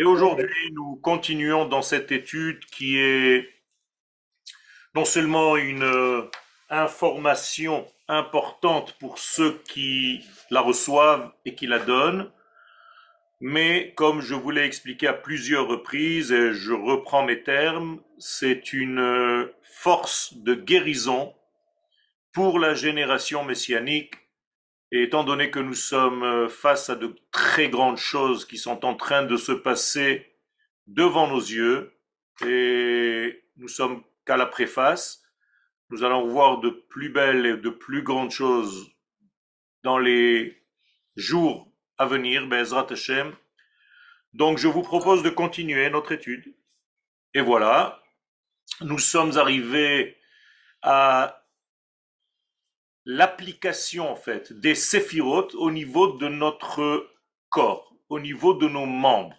Et aujourd'hui, nous continuons dans cette étude qui est non seulement une euh, information importante pour ceux qui la reçoivent et qui la donnent, mais comme je vous l'ai expliqué à plusieurs reprises, et je reprends mes termes, c'est une euh, force de guérison pour la génération messianique. Et étant donné que nous sommes euh, face à de très grandes choses qui sont en train de se passer devant nos yeux, et nous sommes qu'à la préface, nous allons voir de plus belles et de plus grandes choses dans les jours à venir, Bezrat Hashem. Donc je vous propose de continuer notre étude. Et voilà, nous sommes arrivés à l'application en fait des séphirotes au niveau de notre corps, au niveau de nos membres.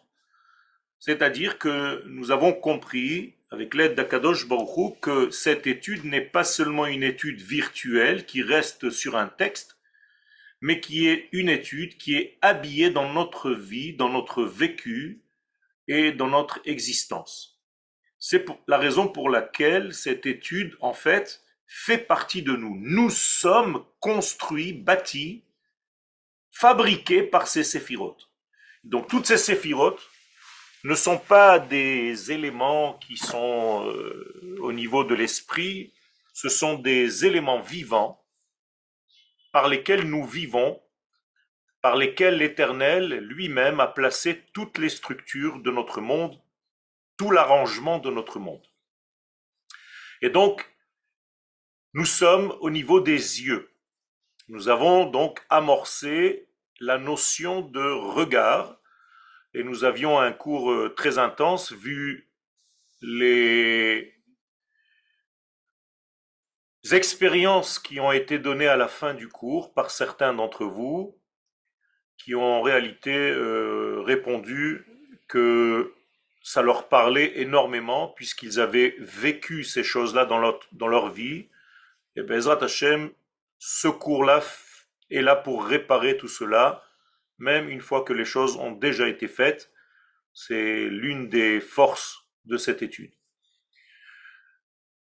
C'est-à-dire que nous avons compris avec l'aide d'Akadosh Baruch que cette étude n'est pas seulement une étude virtuelle qui reste sur un texte, mais qui est une étude qui est habillée dans notre vie, dans notre vécu et dans notre existence. C'est la raison pour laquelle cette étude, en fait, fait partie de nous. Nous sommes construits, bâtis, fabriqués par ces séphirotes. Donc toutes ces séphirotes, ne sont pas des éléments qui sont euh, au niveau de l'esprit, ce sont des éléments vivants par lesquels nous vivons, par lesquels l'Éternel lui-même a placé toutes les structures de notre monde, tout l'arrangement de notre monde. Et donc, nous sommes au niveau des yeux. Nous avons donc amorcé la notion de regard et nous avions un cours euh, très intense vu les expériences qui ont été données à la fin du cours par certains d'entre vous qui ont en réalité euh, répondu que ça leur parlait énormément puisqu'ils avaient vécu ces choses-là dans leur, dans leur vie. Et Bezrat Hashem, ce cours-là est là pour réparer tout cela même une fois que les choses ont déjà été faites. C'est l'une des forces de cette étude.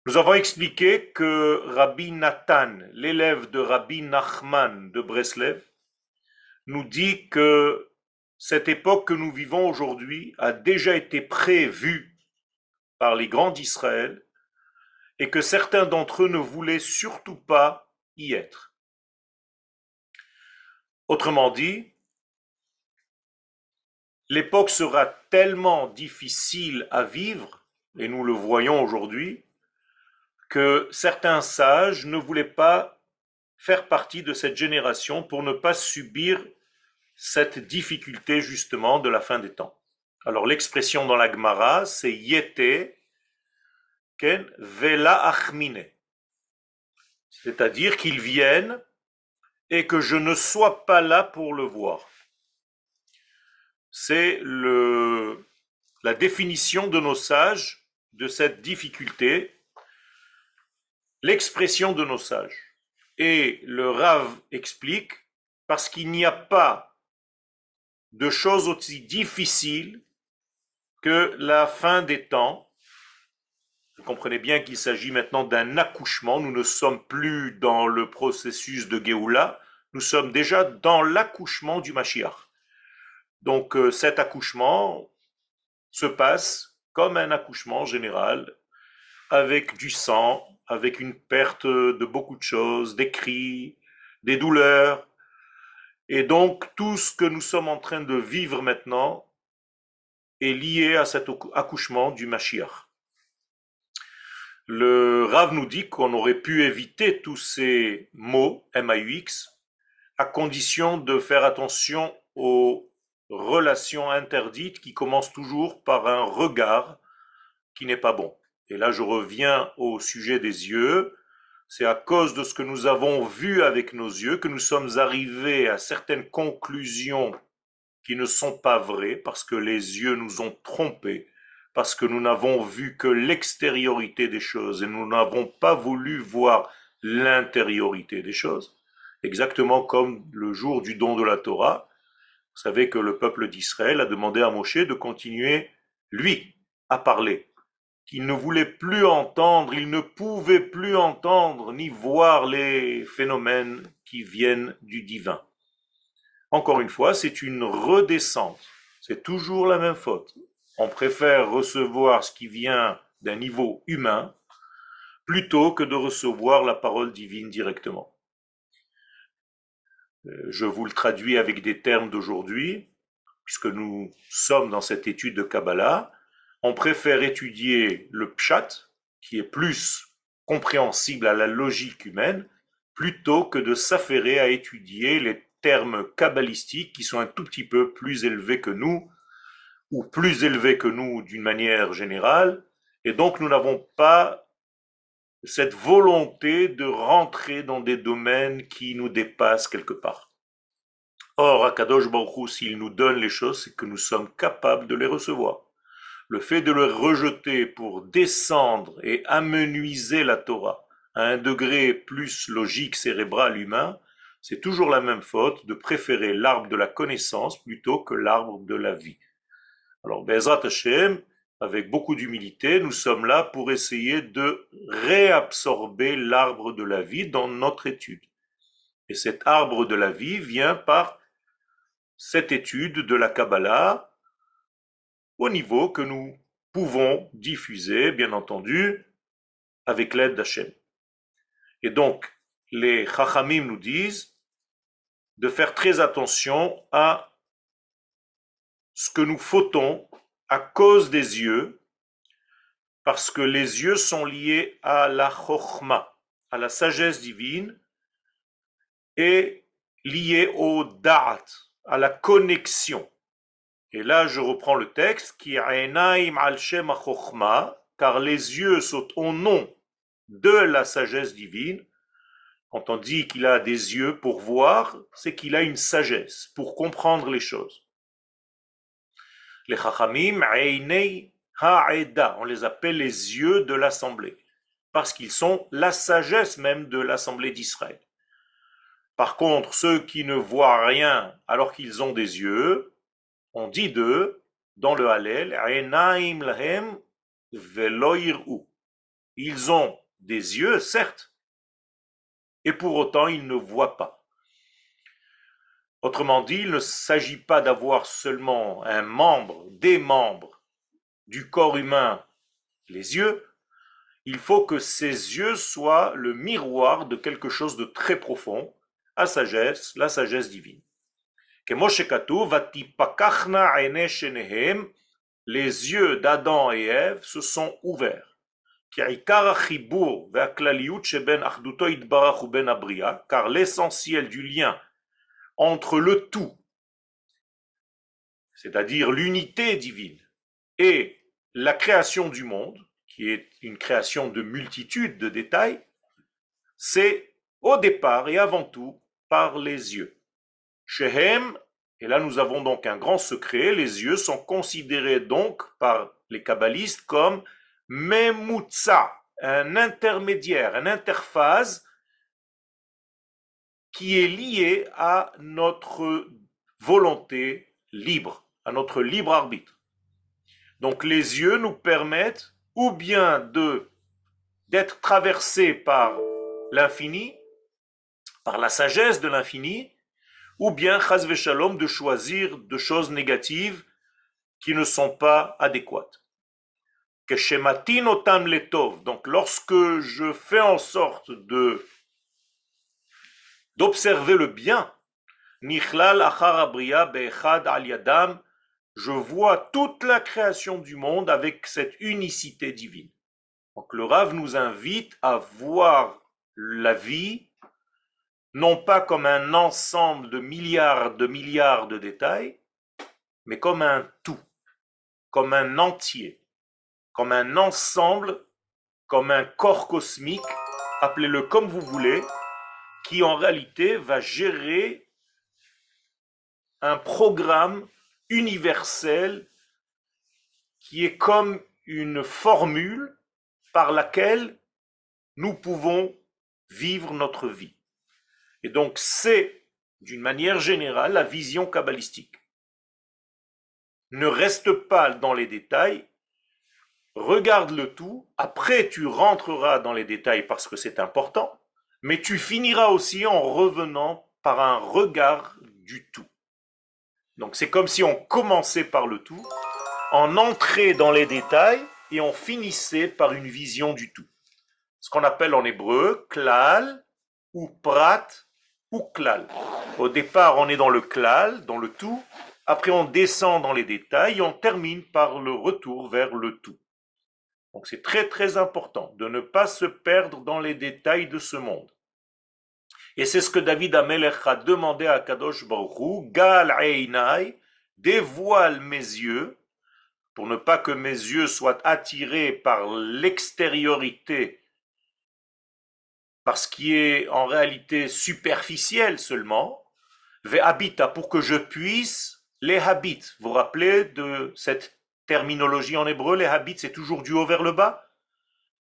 Nous avons expliqué que Rabbi Nathan, l'élève de Rabbi Nachman de Breslev, nous dit que cette époque que nous vivons aujourd'hui a déjà été prévue par les grands d'Israël et que certains d'entre eux ne voulaient surtout pas y être. Autrement dit, l'époque sera tellement difficile à vivre, et nous le voyons aujourd'hui, que certains sages ne voulaient pas faire partie de cette génération pour ne pas subir cette difficulté justement de la fin des temps. Alors l'expression dans la Gemara, c'est ken vela achmine. C'est-à-dire qu'ils viennent et que je ne sois pas là pour le voir c'est la définition de nos sages de cette difficulté, l'expression de nos sages. Et le Rav explique, parce qu'il n'y a pas de chose aussi difficile que la fin des temps. Comprenez bien qu'il s'agit maintenant d'un accouchement. Nous ne sommes plus dans le processus de Géoula, nous sommes déjà dans l'accouchement du Mashiach. Donc euh, cet accouchement se passe comme un accouchement général, avec du sang, avec une perte de beaucoup de choses, des cris, des douleurs. Et donc tout ce que nous sommes en train de vivre maintenant est lié à cet accouchement du Mashiach. Le Rav nous dit qu'on aurait pu éviter tous ces mots, M-A-U-X, à condition de faire attention aux relation interdite qui commence toujours par un regard qui n'est pas bon. Et là, je reviens au sujet des yeux. C'est à cause de ce que nous avons vu avec nos yeux que nous sommes arrivés à certaines conclusions qui ne sont pas vraies parce que les yeux nous ont trompés, parce que nous n'avons vu que l'extériorité des choses et nous n'avons pas voulu voir l'intériorité des choses. Exactement comme le jour du don de la Torah, Vous savez que le peuple d'Israël a demandé à Moshe de continuer, lui, à parler. Qu'il ne voulait plus entendre, il ne pouvait plus entendre ni voir les phénomènes qui viennent du divin. Encore une fois, c'est une redescente. C'est toujours la même faute. On préfère recevoir ce qui vient d'un niveau humain plutôt que de recevoir la parole divine directement. Euh, je vous le traduis avec des termes d'aujourd'hui, puisque nous sommes dans cette étude de Kabbalah. On préfère étudier le pshat, qui est plus compréhensible à la logique humaine, plutôt que de s'affairer à étudier les termes kabbalistiques qui sont un tout petit peu plus élevés que nous, ou plus élevés que nous d'une manière générale, et donc nous n'avons pas cette volonté de rentrer dans des domaines qui nous dépassent quelque part. Or, Akadosh Baruch s'il nous donne les choses, c'est que nous sommes capables de les recevoir. Le fait de les rejeter pour descendre et amenuiser la Torah à un degré plus logique, cérébral, humain, c'est toujours la même faute de préférer l'arbre de la connaissance plutôt que l'arbre de la vie. Alors, Bezrat Hashem, avec beaucoup d'humilité, nous sommes là pour essayer de réabsorber l'arbre de la vie dans notre étude. Et cet arbre de la vie vient par cette étude de la Kabbalah au niveau que nous pouvons diffuser, bien entendu, avec l'aide d'Hachem. Et donc, les Chachamim nous disent de faire très attention à ce que nous fautons à cause des yeux, parce que les yeux sont liés à la chokhma, à la sagesse divine, et liés au da'at, à la connexion. Et là, je reprends le texte qui car les yeux sont au nom de la sagesse divine. Quand on dit qu'il a des yeux pour voir, c'est qu'il a une sagesse pour comprendre les choses. Les Chachamim, on les appelle les yeux de l'assemblée, parce qu'ils sont la sagesse même de l'assemblée d'Israël. Par contre, ceux qui ne voient rien alors qu'ils ont des yeux, on dit d'eux, dans le Hallel, lahem Ils ont des yeux, certes, et pour autant ils ne voient pas. Autrement dit, il ne s'agit pas d'avoir seulement un membre, des membres du corps humain, les yeux. Il faut que ces yeux soient le miroir de quelque chose de très profond, la sagesse, la sagesse divine. Les yeux d'Adam et Ève se sont ouverts. Car l'essentiel du lien entre le tout, c'est-à-dire l'unité divine, et la création du monde, qui est une création de multitudes de détails, c'est au départ et avant tout par les yeux. Shehem, et là nous avons donc un grand secret, les yeux sont considérés donc par les kabbalistes comme memutza, un intermédiaire, une interface qui est lié à notre volonté libre, à notre libre arbitre. Donc les yeux nous permettent ou bien de d'être traversés par l'infini, par la sagesse de l'infini, ou bien, chas shalom, de choisir de choses négatives qui ne sont pas adéquates. Donc lorsque je fais en sorte de d'observer le bien. Je vois toute la création du monde avec cette unicité divine. Donc le Rav nous invite à voir la vie non pas comme un ensemble de milliards de milliards de détails, mais comme un tout, comme un entier, comme un ensemble, comme un corps cosmique, appelez-le comme vous voulez, qui en réalité va gérer un programme universel qui est comme une formule par laquelle nous pouvons vivre notre vie. Et donc c'est, d'une manière générale, la vision kabbalistique. ne reste pas dans les détails, regarde le tout, après tu rentreras dans les détails parce que c'est important, mais tu finiras aussi en revenant par un regard du tout. Donc c'est comme si on commençait par le tout, on entrait dans les détails et on finissait par une vision du tout. Ce qu'on appelle en hébreu klal ou prat ou klal. Au départ, on est dans le klal, dans le tout, après on descend dans les détails et on termine par le retour vers le tout. Donc c'est très très important de ne pas se perdre dans les détails de ce monde. Et c'est ce que David Amelech a demandé à Kadosh Baruch Gal Einai, dévoile mes yeux, pour ne pas que mes yeux soient attirés par l'extériorité, par ce qui est en réalité superficiel seulement, habita, pour que je puisse les habits. Vous vous rappelez de cette terminologie en hébreu, les habits, c'est toujours du haut vers le bas?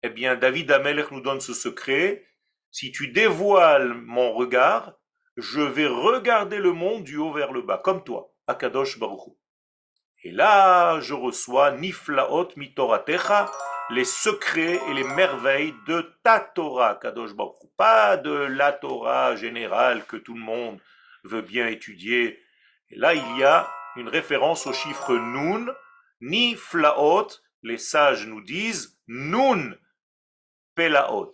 Eh bien, David Amelech nous donne ce secret si tu dévoiles mon regard, je vais regarder le monde du haut vers le bas, comme toi, Akadosh Baruch Et là, je reçois Niflaot Mitoratecha, les secrets et les merveilles de ta Torah, Kadosh Baruch Pas de la Torah générale que tout le monde veut bien étudier. Et là, il y a une référence au chiffre Nun, Niflaot, les sages nous disent Nun Pelaot.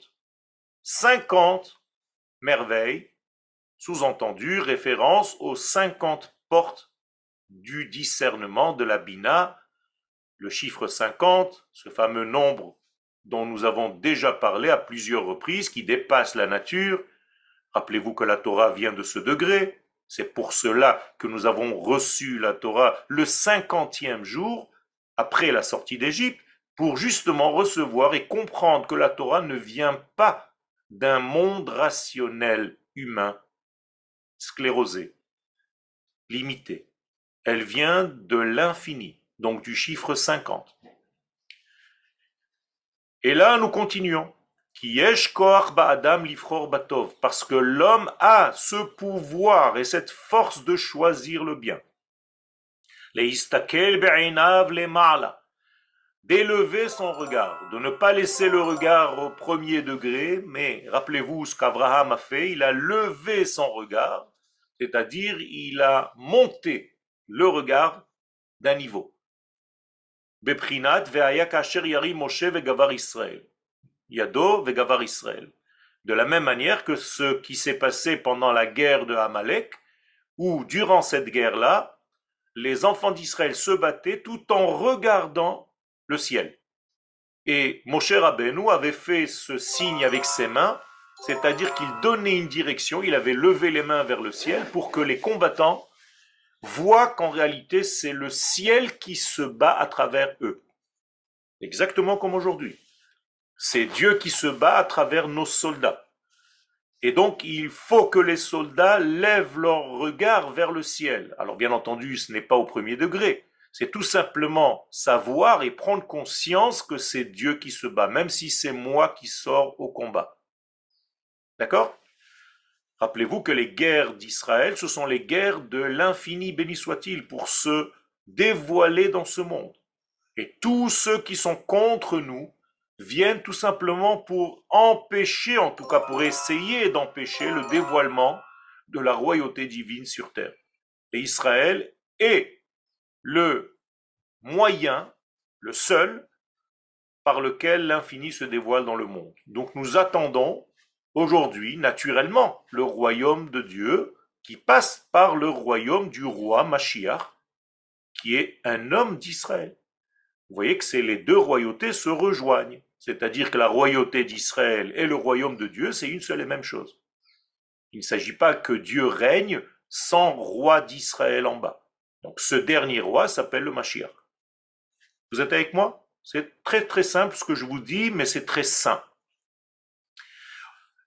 50 merveilles, sous-entendu référence aux 50 portes du discernement de la Bina, le chiffre 50, ce fameux nombre dont nous avons déjà parlé à plusieurs reprises, qui dépasse la nature. Rappelez-vous que la Torah vient de ce degré. C'est pour cela que nous avons reçu la Torah le cinquantième jour après la sortie d'Égypte, pour justement recevoir et comprendre que la Torah ne vient pas d'un monde rationnel humain sclérosé, limité. Elle vient de l'infini, donc du chiffre 50. Et là, nous continuons. Parce que l'homme a ce pouvoir et cette force de choisir le bien. Les d'élever son regard, de ne pas laisser le regard au premier degré, mais rappelez-vous ce qu'Abraham a fait, il a levé son regard, c'est-à-dire il a monté le regard d'un niveau. Beprinat. Yado vegavar Israël. De la même manière que ce qui s'est passé pendant la guerre de Amalek, où durant cette guerre-là, les enfants d'Israël se battaient tout en regardant le ciel. Et Moshe Rabbeinu avait fait ce signe avec ses mains, c'est-à-dire qu'il donnait une direction, il avait levé les mains vers le ciel pour que les combattants voient qu'en réalité c'est le ciel qui se bat à travers eux. Exactement comme aujourd'hui. C'est Dieu qui se bat à travers nos soldats. Et donc, il faut que les soldats lèvent leur regard vers le ciel. Alors, bien entendu, ce n'est pas au premier degré. C'est tout simplement savoir et prendre conscience que c'est Dieu qui se bat, même si c'est moi qui sors au combat. D'accord? Rappelez-vous que les guerres d'Israël, ce sont les guerres de l'infini, béni soit-il, pour se dévoiler dans ce monde. Et tous ceux qui sont contre nous viennent tout simplement pour empêcher, en tout cas pour essayer d'empêcher le dévoilement de la royauté divine sur terre. Et Israël est le moyen, le seul, par lequel l'infini se dévoile dans le monde. Donc nous attendons aujourd'hui, naturellement, le royaume de Dieu qui passe par le royaume du roi Mashiach, qui est un homme d'Israël. Vous voyez que les deux royautés se rejoignent. C'est-à-dire que la royauté d'Israël et le royaume de Dieu, c'est une seule et même chose. Il ne s'agit pas que Dieu règne sans roi d'Israël en bas. Donc ce dernier roi s'appelle le Mashiach. Vous êtes avec moi? C'est très très simple ce que je vous dis, mais c'est très sain.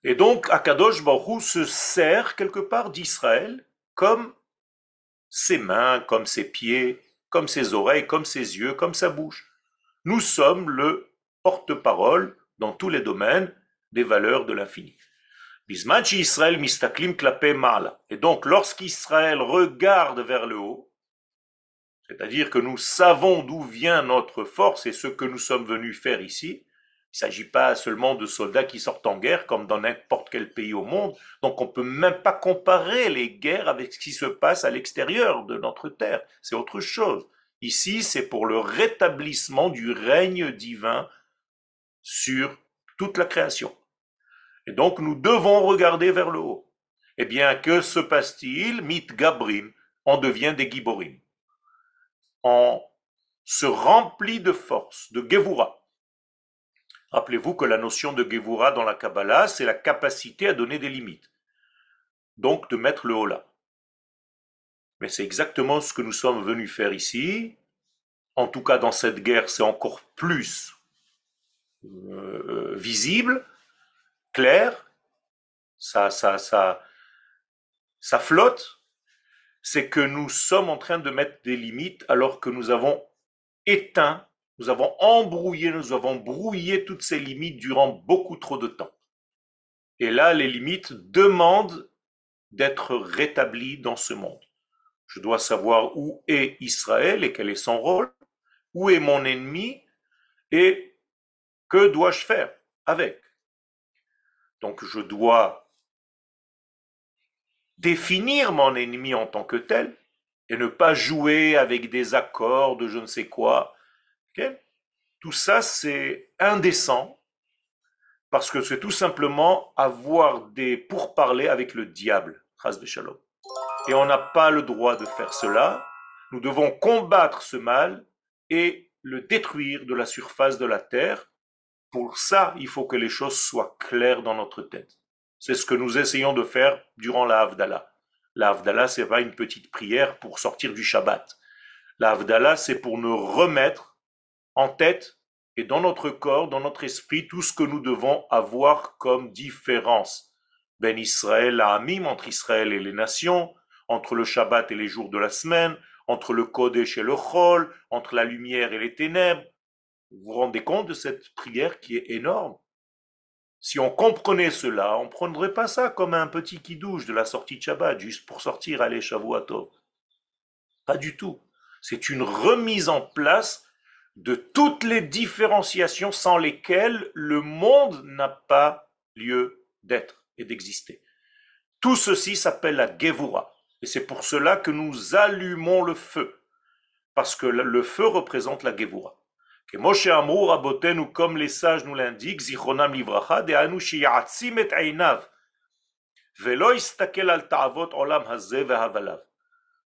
Et donc Akadosh Baruch se sert quelque part d'Israël comme ses mains, comme ses pieds, comme ses oreilles, comme ses yeux, comme sa bouche. Nous sommes le porte-parole dans tous les domaines des valeurs de l'infini. Israël mistaklim klape Et donc, lorsqu'Israël regarde vers le haut, C'est-à-dire que nous savons d'où vient notre force et ce que nous sommes venus faire ici. Il ne s'agit pas seulement de soldats qui sortent en guerre comme dans n'importe quel pays au monde. Donc on ne peut même pas comparer les guerres avec ce qui se passe à l'extérieur de notre terre. C'est autre chose. Ici, c'est pour le rétablissement du règne divin sur toute la création. Et donc nous devons regarder vers le haut. Eh bien, que se passe-t-il? Mit Gabrim, on devient des Giborim on se remplit de force, de Gevura. Rappelez-vous que la notion de Gevura dans la Kabbalah, c'est la capacité à donner des limites. Donc de mettre le Hola. Mais c'est exactement ce que nous sommes venus faire ici. En tout cas, dans cette guerre, c'est encore plus euh, visible, clair. Ça, ça, ça, ça flotte c'est que nous sommes en train de mettre des limites alors que nous avons éteint, nous avons embrouillé, nous avons brouillé toutes ces limites durant beaucoup trop de temps. Et là, les limites demandent d'être rétablies dans ce monde. Je dois savoir où est Israël et quel est son rôle, où est mon ennemi et que dois-je faire avec? Donc je dois définir mon ennemi en tant que tel et ne pas jouer avec des accords de je ne sais quoi. Tout ça, c'est indécent parce que c'est tout simplement avoir des pourparlers avec le diable. Et on n'a pas le droit de faire cela. Nous devons combattre ce mal et le détruire de la surface de la terre. Pour ça, il faut que les choses soient claires dans notre tête. C'est ce que nous essayons de faire durant la Havdalah. La Havdalah, c'est pas une petite prière pour sortir du Shabbat. La Havdalah, c'est pour nous remettre en tête et dans notre corps, dans notre esprit, tout ce que nous devons avoir comme différence. Ben Israël, la Hamim, entre Israël et les nations, entre le Shabbat et les jours de la semaine, entre le Kodesh et le Chol, entre la lumière et les ténèbres. Vous vous rendez compte de cette prière qui est énorme? Si on comprenait cela, on ne prendrait pas ça comme un petit qui-douche de la sortie de Shabbat, juste pour sortir, aller Shavuatov. Pas du tout. C'est une remise en place de toutes les différenciations sans lesquelles le monde n'a pas lieu d'être et d'exister. Tout ceci s'appelle la Gevura. Et c'est pour cela que nous allumons le feu. Parce que le feu représente la Gevura. Que Moshe Amour ou comme les sages nous l'indiquent, Zichronam Livracha, de Anushi Yatzim et Einav, Velo istakel al ta'avot olam hazeh ve'havalav.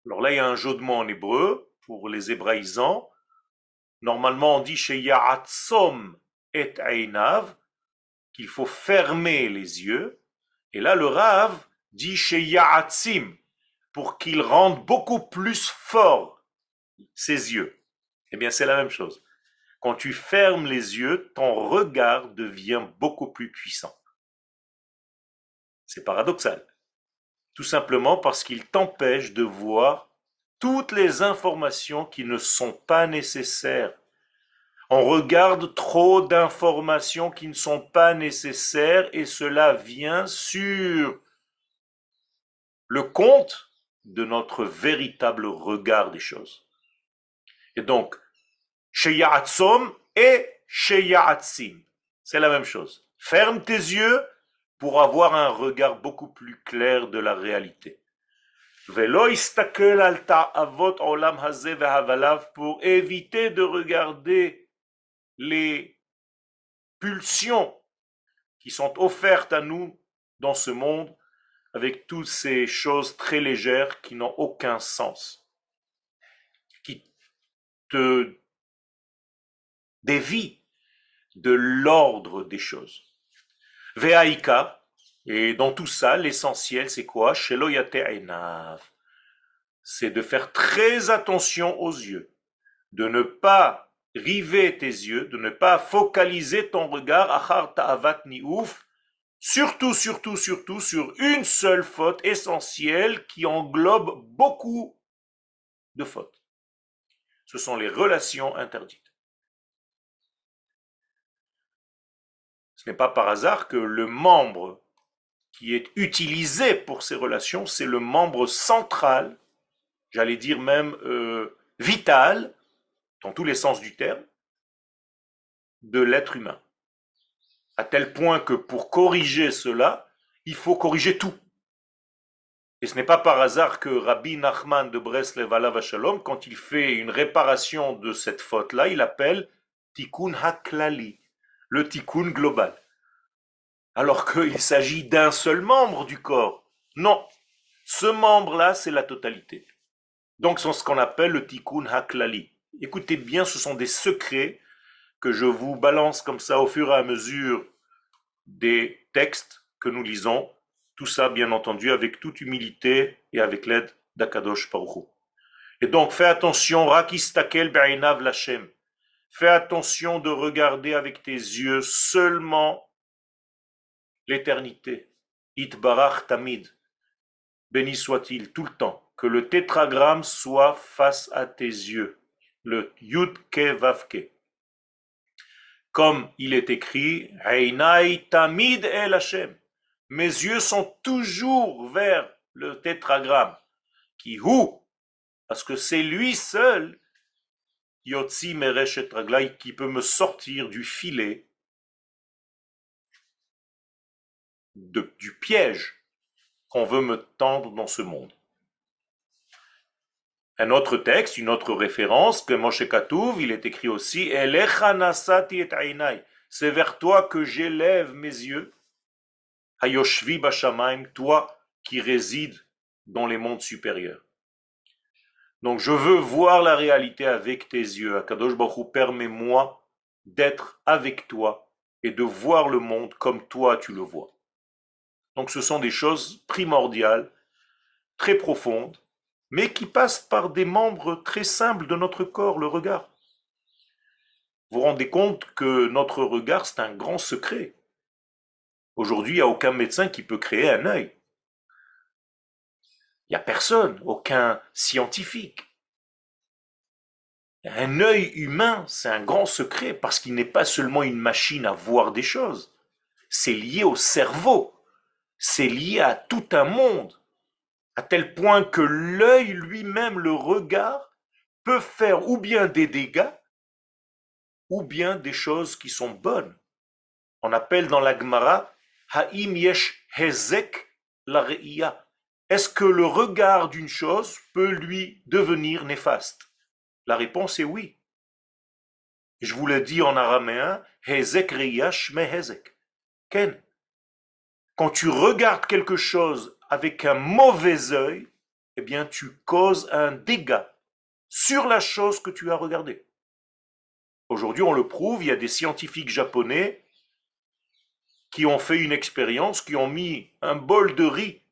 Alors là, il y a un jeu de mots en hébreu pour les hébraïsants. Normalement, on dit chez Ya'atzom et Einav, qu'il faut fermer les yeux. Et là, le Rav dit chez Ya'atzim, pour qu'il rende beaucoup plus fort ses yeux. Eh bien, c'est la même chose. Quand tu fermes les yeux, ton regard devient beaucoup plus puissant. C'est paradoxal. Tout simplement parce qu'il t'empêche de voir toutes les informations qui ne sont pas nécessaires. On regarde trop d'informations qui ne sont pas nécessaires et cela vient sur le compte de notre véritable regard des choses. Et donc, Sheya'atzom et Sheya'atzim. C'est la même chose. Ferme tes yeux pour avoir un regard beaucoup plus clair de la réalité. Velo avot olam pour éviter de regarder les pulsions qui sont offertes à nous dans ce monde avec toutes ces choses très légères qui n'ont aucun sens, qui te des vies de l'ordre des choses. Veaïka, et dans tout ça, l'essentiel, c'est quoi? C'est de faire très attention aux yeux, de ne pas river tes yeux, de ne pas focaliser ton regard, achar ta'avat surtout, surtout, surtout sur une seule faute essentielle qui englobe beaucoup de fautes. Ce sont les relations interdites. Ce n'est pas par hasard que le membre qui est utilisé pour ces relations, c'est le membre central, j'allais dire même euh, vitale, dans tous les sens du terme, de l'être humain. À tel point que pour corriger cela, il faut corriger tout. Et ce n'est pas par hasard que Rabbi Nachman de Breslev Alav Shalom, quand il fait une réparation de cette faute-là, il appelle Tikkun Haklali, le Tikkun global. Alors qu'il s'agit d'un seul membre du corps. Non, ce membre-là, c'est la totalité. Donc c'est ce qu'on appelle le Tikkun Haklali. Écoutez bien, ce sont des secrets que je vous balance comme ça au fur et à mesure des textes que nous lisons. Tout ça, bien entendu, avec toute humilité et avec l'aide d'Akadosh Paruch. Et donc, fais attention, Rakistakel Be'inav Lachem. Fais attention de regarder avec tes yeux seulement l'éternité. Itbarach Tamid. Béni soit-il tout le temps. Que le tétragramme soit face à tes yeux. Le Yud. Comme il est écrit, Tamid El Hashem. Mes yeux sont toujours vers le tétragramme. Qui ou? Parce que c'est lui seul, Yotzi qui peut me sortir du filet, du piège qu'on veut me tendre dans ce monde. Un autre texte, une autre référence, que Moshe Katouv, il est écrit aussi, c'est vers toi que j'élève mes yeux, Hayoshvi Bashamaim, toi qui résides dans les mondes supérieurs. Donc je veux voir la réalité avec tes yeux. Akadosh Baruch permets-moi d'être avec toi et de voir le monde comme toi tu le vois. Donc ce sont des choses primordiales, très profondes, mais qui passent par des membres très simples de notre corps, le regard. Vous vous rendez compte que notre regard, c'est un grand secret. Aujourd'hui, il n'y a aucun médecin qui peut créer un œil. A personne, aucun scientifique. Un œil humain, c'est un grand secret parce qu'il n'est pas seulement une machine à voir des choses. C'est lié au cerveau c'est lié à tout un monde, à tel point que l'œil lui-même, le regard, peut faire ou bien des dégâts, ou bien des choses qui sont bonnes. On appelle dans la Gemara Ha'im yesh hezek la Est-ce que le regard d'une chose peut lui devenir néfaste? La réponse est oui. Je vous le dis en araméen, hezek me hezek. Ken. Quand tu regardes quelque chose avec un mauvais œil, eh bien, tu causes un dégât sur la chose que tu as regardée. Aujourd'hui, on le prouve, il y a des scientifiques japonais qui ont fait une expérience, qui ont mis un bol de riz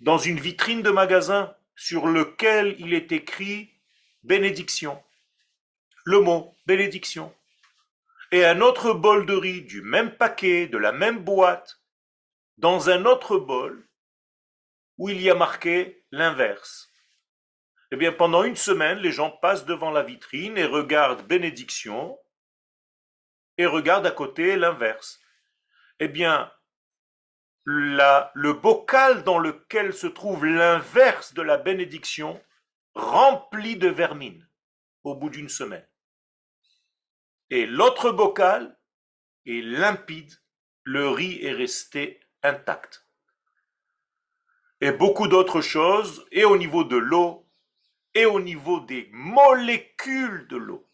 dans une vitrine de magasin sur lequel il est écrit bénédiction. Le mot bénédiction et un autre bol de riz du même paquet, de la même boîte, dans un autre bol où il y a marqué l'inverse. Eh bien, pendant une semaine, les gens passent devant la vitrine et regardent bénédiction et regardent à côté l'inverse. Eh bien, le bocal dans lequel se trouve l'inverse de la bénédiction rempli de vermine au bout d'une semaine et l'autre bocal est limpide, le riz est resté intact. Et beaucoup d'autres choses, et au niveau de l'eau, et au niveau des molécules de l'eau.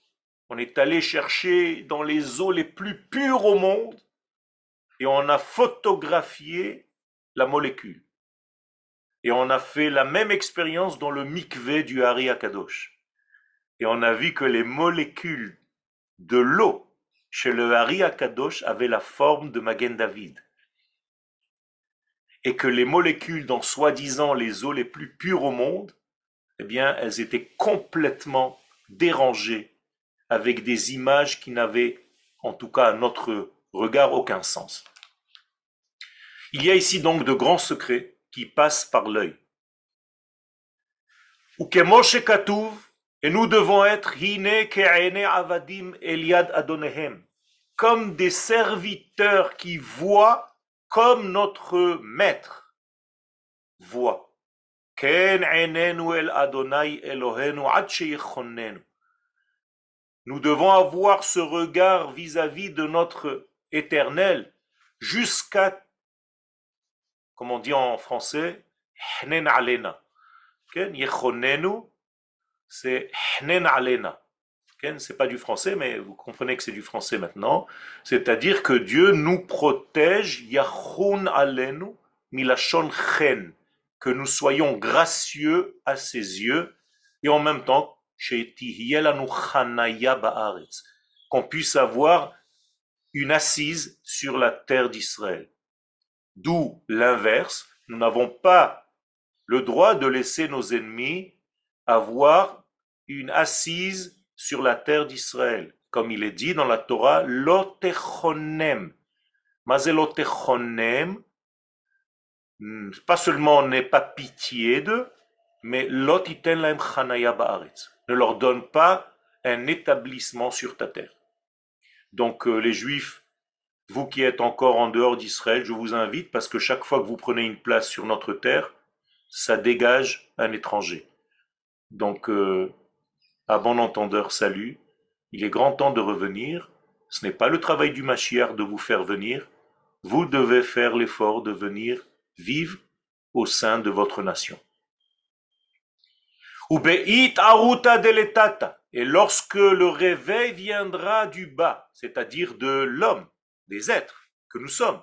On est allé chercher dans les eaux les plus pures au monde, et on a photographié la molécule. Et on a fait la même expérience dans le mikvé du Hari Akadosh. Et on a vu que les molécules de l'eau chez le Hari Akadosh avait la forme de Magen David. Et que les molécules dans soi-disant les eaux les plus pures au monde, eh bien, elles étaient complètement dérangées avec des images qui n'avaient, en tout cas à notre regard, aucun sens. Il y a ici donc de grands secrets qui passent par l'œil. Et nous devons être avadim comme des serviteurs qui voient comme notre maître voit. Nous devons avoir ce regard vis-à-vis de notre éternel jusqu'à, comme on dit en français, alena. C'est alena. C'est pas du français, mais vous comprenez que c'est du français maintenant. C'est-à-dire que Dieu nous protège, yachun alenu, milachon chen, que nous soyons gracieux à ses yeux, et en même temps, qu'on puisse avoir une assise sur la terre d'Israël. D'où l'inverse, nous n'avons pas le droit de laisser nos ennemis avoir une assise sur la terre d'Israël. Comme il est dit dans la Torah, lotechonem. Hmm, pas seulement n'est pas pitié d'eux, mais lotiten laem chanaya ba'aretz. Ne leur donne pas un établissement sur ta terre. Donc euh, les Juifs, vous qui êtes encore en dehors d'Israël, je vous invite parce que chaque fois que vous prenez une place sur notre terre, ça dégage un étranger. Donc, euh, à bon entendeur, salut. Il est grand temps de revenir. Ce n'est pas le travail du Machiar de vous faire venir. Vous devez faire l'effort de venir vivre au sein de votre nation. Et lorsque le réveil viendra du bas, c'est-à-dire de l'homme, des êtres que nous sommes.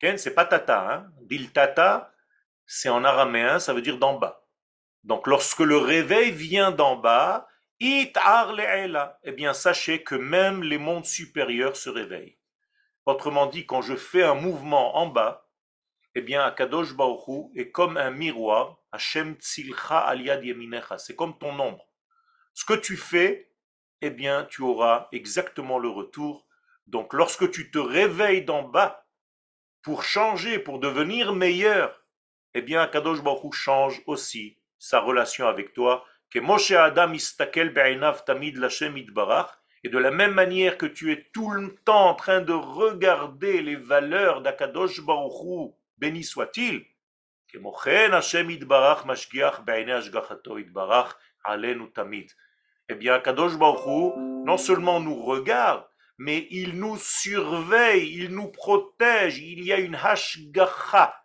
C'est pas tata, hein? Bil tata, c'est en araméen, ça veut dire d'en bas. Donc lorsque le réveil vient d'en bas, it eh bien sachez que même les mondes supérieurs se réveillent. Autrement dit, quand je fais un mouvement en bas, eh bien Akadosh Baruch est comme un miroir, Hashem Tzilcha Aliad Yeminecha, c'est comme ton ombre. Ce que tu fais, eh bien tu auras exactement le retour. Donc lorsque tu te réveilles d'en bas pour changer, pour devenir meilleur, eh bien Akadosh Baruch change aussi sa relation avec toi, que Moshe Adam istakel tamid et de la même manière que tu es tout le temps en train de regarder les valeurs d'Akadosh Baruchu, béni soit-il, itbarach itbarach tamid. Eh bien, Akadosh Baruchu non seulement nous regarde, mais il nous surveille, il nous protège, il y a une hashgacha,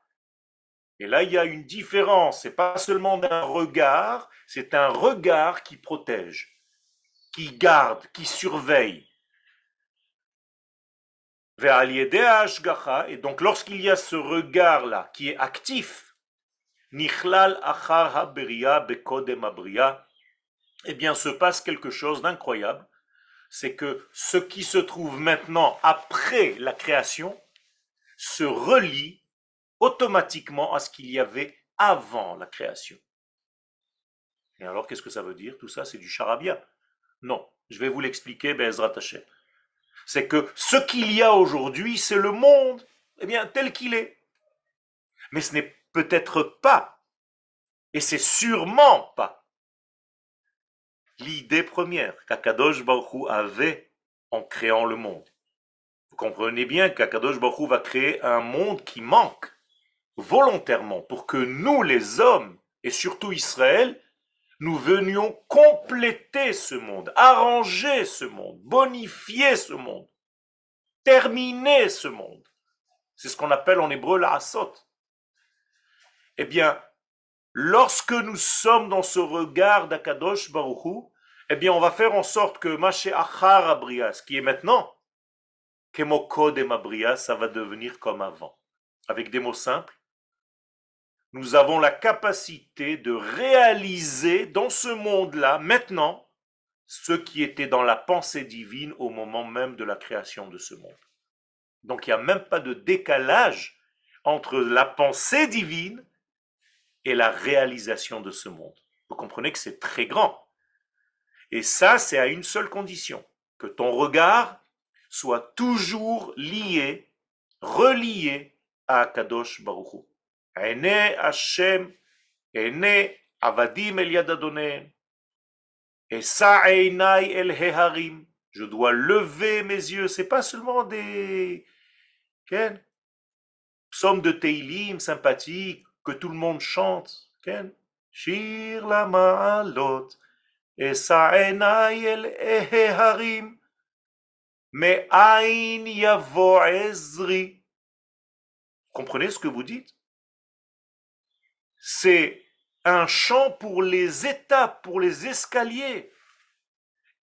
et là, il y a une différence. C'est pas seulement d'un regard, c'est un regard qui protège, qui garde, qui surveille. Et donc, lorsqu'il y a ce regard-là qui est actif, achar eh bien, se passe quelque chose d'incroyable. C'est que ce qui se trouve maintenant après la création se relie automatiquement à ce qu'il y avait avant la création. Et alors, qu'est-ce que ça veut dire Tout ça, c'est du charabia. Non, je vais vous l'expliquer, Bezrat Hashem. C'est que ce qu'il y a aujourd'hui, c'est le monde, eh bien, tel qu'il est. Mais ce n'est peut-être pas, et c'est sûrement pas, l'idée première qu'Akadosh Baruch avait en créant le monde. Vous comprenez bien qu'Akadosh Baruch va créer un monde qui manque volontairement pour que nous, les hommes, et surtout Israël, nous venions compléter ce monde, arranger ce monde, bonifier ce monde, terminer ce monde. C'est ce qu'on appelle en hébreu la asot. Eh bien, lorsque nous sommes dans ce regard d'Akadosh Baruchou, eh bien, on va faire en sorte que Maché Achar Abrias, qui est maintenant, Kemokod et ça va devenir comme avant. Avec des mots simples, nous avons la capacité de réaliser dans ce monde-là, maintenant, ce qui était dans la pensée divine au moment même de la création de ce monde. Donc il n'y a même pas de décalage entre la pensée divine et la réalisation de ce monde. Vous comprenez que c'est très grand. Et ça, c'est à une seule condition, que ton regard soit toujours lié, relié à Kadosh Baruch Hashem, Avadim El El Heharim. Je dois lever mes yeux. C'est pas seulement des psaumes de Teilim sympathiques que tout le monde chante. Shir la ma'alot, esa'enai el eheharim, mais ain yavo ezri. Comprenez ce que vous dites? C'est un chant pour les étapes, pour les escaliers.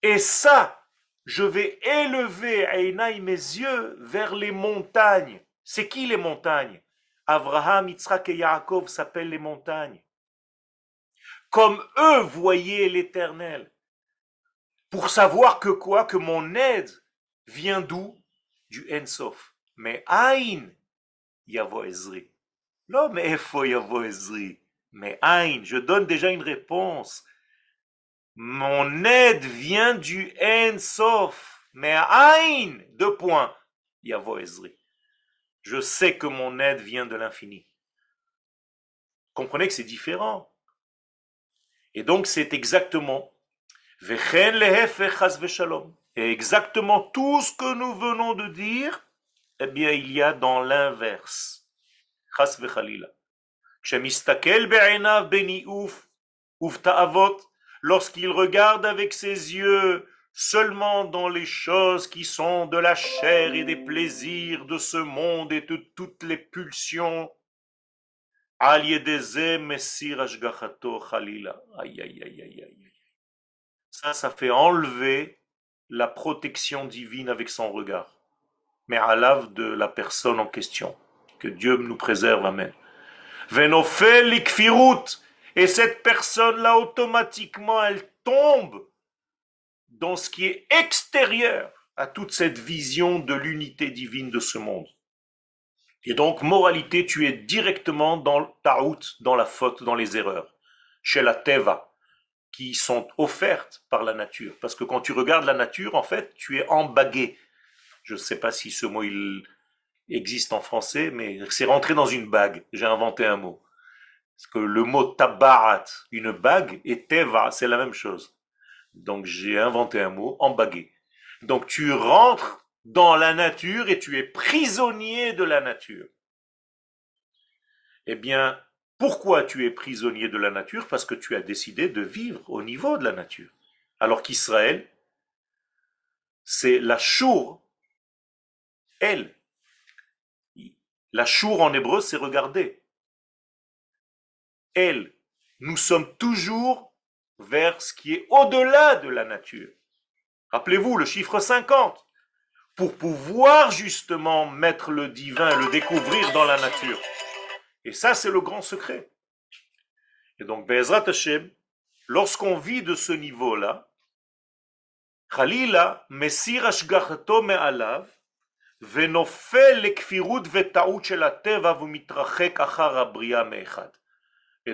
Et ça, je vais élever mes yeux vers les montagnes. C'est qui les montagnes? Abraham, Yitzhak et Yaakov s'appellent les montagnes. Comme eux voyaient l'éternel. Pour savoir que quoi Que mon aide vient d'où? Du Ensof. Mais Aïn, Yavo Ezri. Non, mais Efo Yavo Ezri. Mais Aïn, je donne déjà une réponse. Mon aide vient du Ensof. Mais Aïn, deux points. Yavo Ezri. Je sais que mon aide vient de l'infini. Comprenez que c'est différent. Et donc c'est exactement et exactement tout ce que nous venons de dire, eh bien il y a dans l'inverse. Lorsqu'il regarde avec ses yeux seulement dans les choses qui sont de la chair et des plaisirs de ce monde et de toutes les pulsions. Ça, ça fait enlever la protection divine avec son regard. Mais à l'ave de la personne en question. Que Dieu nous préserve, Amen. Et cette personne-là, automatiquement, elle tombe dans ce qui est extérieur à toute cette vision de l'unité divine de ce monde. Et donc, moralité, tu es directement dans ta route, dans la faute, dans les erreurs, chez la teva, qui sont offertes par la nature. Parce que quand tu regardes la nature, en fait, tu es embagué. Je ne sais pas si ce mot il existe en français, mais c'est rentré dans une bague. J'ai inventé un mot. Parce que le mot tabarat, une bague, et teva, c'est la même chose. Donc j'ai inventé un mot, embagué. Donc tu rentres dans la nature et tu es prisonnier de la nature. Eh bien, pourquoi tu es prisonnier de la nature? Parce que tu as décidé de vivre au niveau de la nature. Alors qu'Israël, c'est la chour, elle. La chour en hébreu, c'est regarder. Elle. Nous sommes toujours vers ce qui est au-delà de la nature. Rappelez-vous le chiffre 50, pour pouvoir justement mettre le divin, le découvrir dans la nature. Et ça, c'est le grand secret. Et donc, Bezrat Hashem, lorsqu'on vit de ce niveau-là, Khalila, Messir Ashgachato Me'alav, et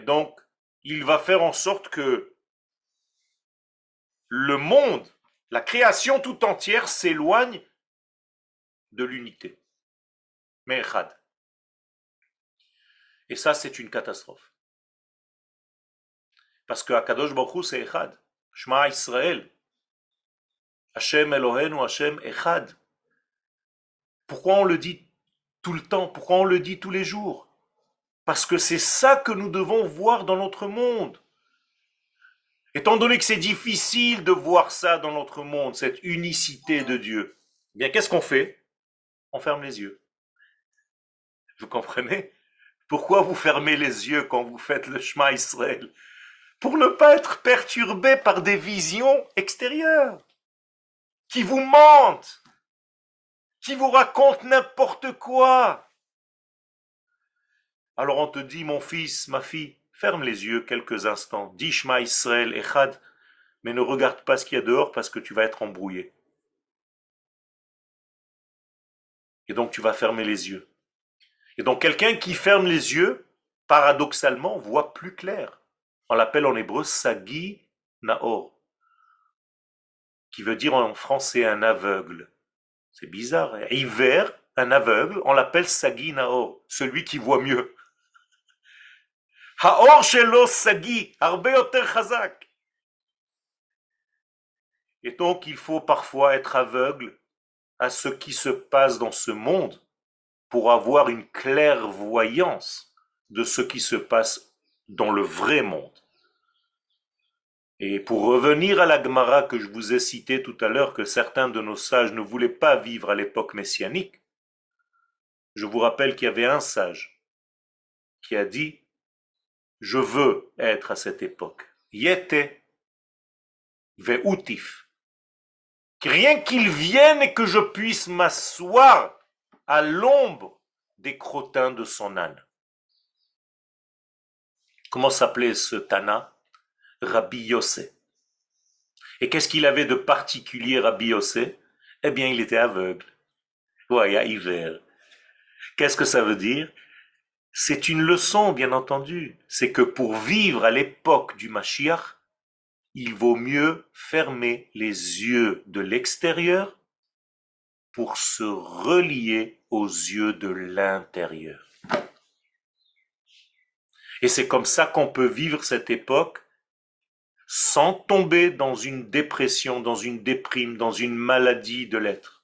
donc, il va faire en sorte que le monde, la création tout entière s'éloigne de l'unité. Mechad. Et ça, c'est une catastrophe. Parce que Akadosh Baruch c'est Echad. Shema Israël. Hashem Elohenu, Hashem Echad. Pourquoi on le dit tout le temps? Pourquoi on le dit tous les jours? Parce que c'est ça que nous devons voir dans notre monde. Étant donné que c'est difficile de voir ça dans notre monde, cette unicité de Dieu, eh bien qu'est-ce qu'on fait? On ferme les yeux. Vous comprenez? Pourquoi vous fermez les yeux quand vous faites le chemin Israël? Pour ne pas être perturbé par des visions extérieures qui vous mentent, qui vous racontent n'importe quoi. Alors on te dit, mon fils, ma fille, Ferme les yeux quelques instants. Dishma Israël Echad, mais ne regarde pas ce qu'il y a dehors parce que tu vas être embrouillé. Et donc tu vas fermer les yeux. Et donc quelqu'un qui ferme les yeux, paradoxalement, voit plus clair. On l'appelle en hébreu Sagi Naor, qui veut dire en français un aveugle. C'est bizarre. Hein. Hiver, un aveugle, on l'appelle Sagi Naor, celui qui voit mieux. Et donc il faut parfois être aveugle à ce qui se passe dans ce monde pour avoir une clairvoyance de ce qui se passe dans le vrai monde. Et pour revenir à la Gemara que je vous ai cité tout à l'heure, que certains de nos sages ne voulaient pas vivre à l'époque messianique, je vous rappelle qu'il y avait un sage qui a dit Je veux être à cette époque. Yete ve'utif. Rien qu'il vienne et que je puisse m'asseoir à l'ombre des crottins de son âne. Comment s'appelait ce Tana? Rabbi Yossé. Et qu'est-ce qu'il avait de particulier Rabbi Yossé Eh bien, il était aveugle. Ouais, hiver. Qu'est-ce que ça veut dire? C'est une leçon, bien entendu. C'est que pour vivre à l'époque du Mashiach, il vaut mieux fermer les yeux de l'extérieur pour se relier aux yeux de l'intérieur. Et c'est comme ça qu'on peut vivre cette époque sans tomber dans une dépression, dans une déprime, dans une maladie de l'être.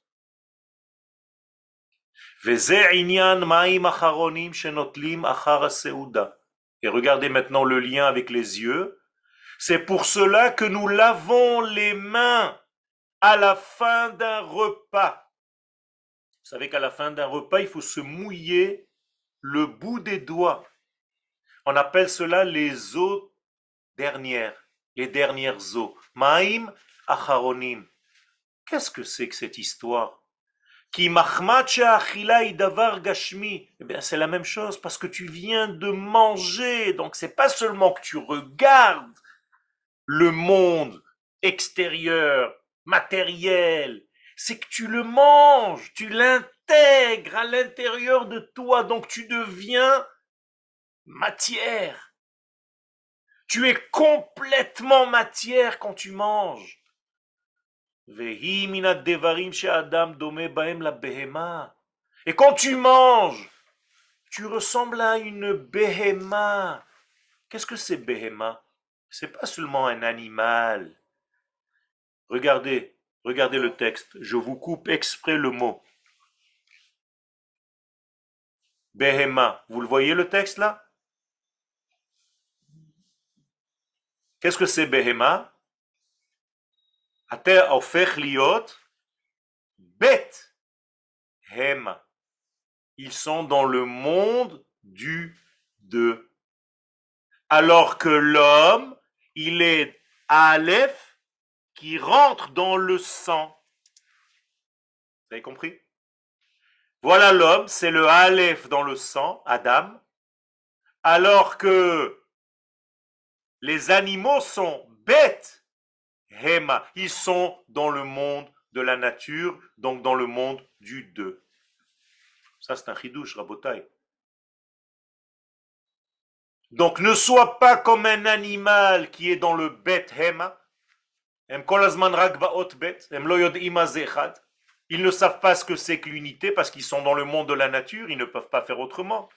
Et regardez maintenant le lien avec les yeux. C'est pour cela que nous lavons les mains à la fin d'un repas. Vous savez qu'à la fin d'un repas, il faut se mouiller le bout des doigts. On appelle cela les eaux dernières, les dernières eaux. Maïm acharonim. Qu'est-ce que c'est que cette histoire? Qui gashmi. Eh bien, c'est la même chose parce que tu viens de manger. Donc, c'est pas seulement que tu regardes le monde extérieur, matériel, c'est que tu le manges, tu l'intègres à l'intérieur de toi, donc tu deviens matière. Tu es complètement matière quand tu manges. Et quand tu manges, tu ressembles à une béhéma. Qu'est-ce que c'est béhéma C'est pas seulement un animal. Regardez, Regardez le texte. Je vous coupe exprès le mot. Behema. Vous le voyez le texte là? Qu'est-ce que c'est Behema? Bet Hema. Ils sont dans le monde du de. Alors que l'homme, il est Aleph qui rentre dans le sang. Vous avez compris? Voilà l'homme, c'est le Aleph dans le sang, Adam, alors que les animaux sont bêtes, Hema, ils sont dans le monde de la nature, donc dans le monde du deux. Ça, c'est un chidouche, rabotai. Donc ne sois pas comme un animal qui est dans le bête Hema, ils ne savent pas ce que c'est que l'unité parce qu'ils sont dans le monde de la nature, ils ne peuvent pas faire autrement.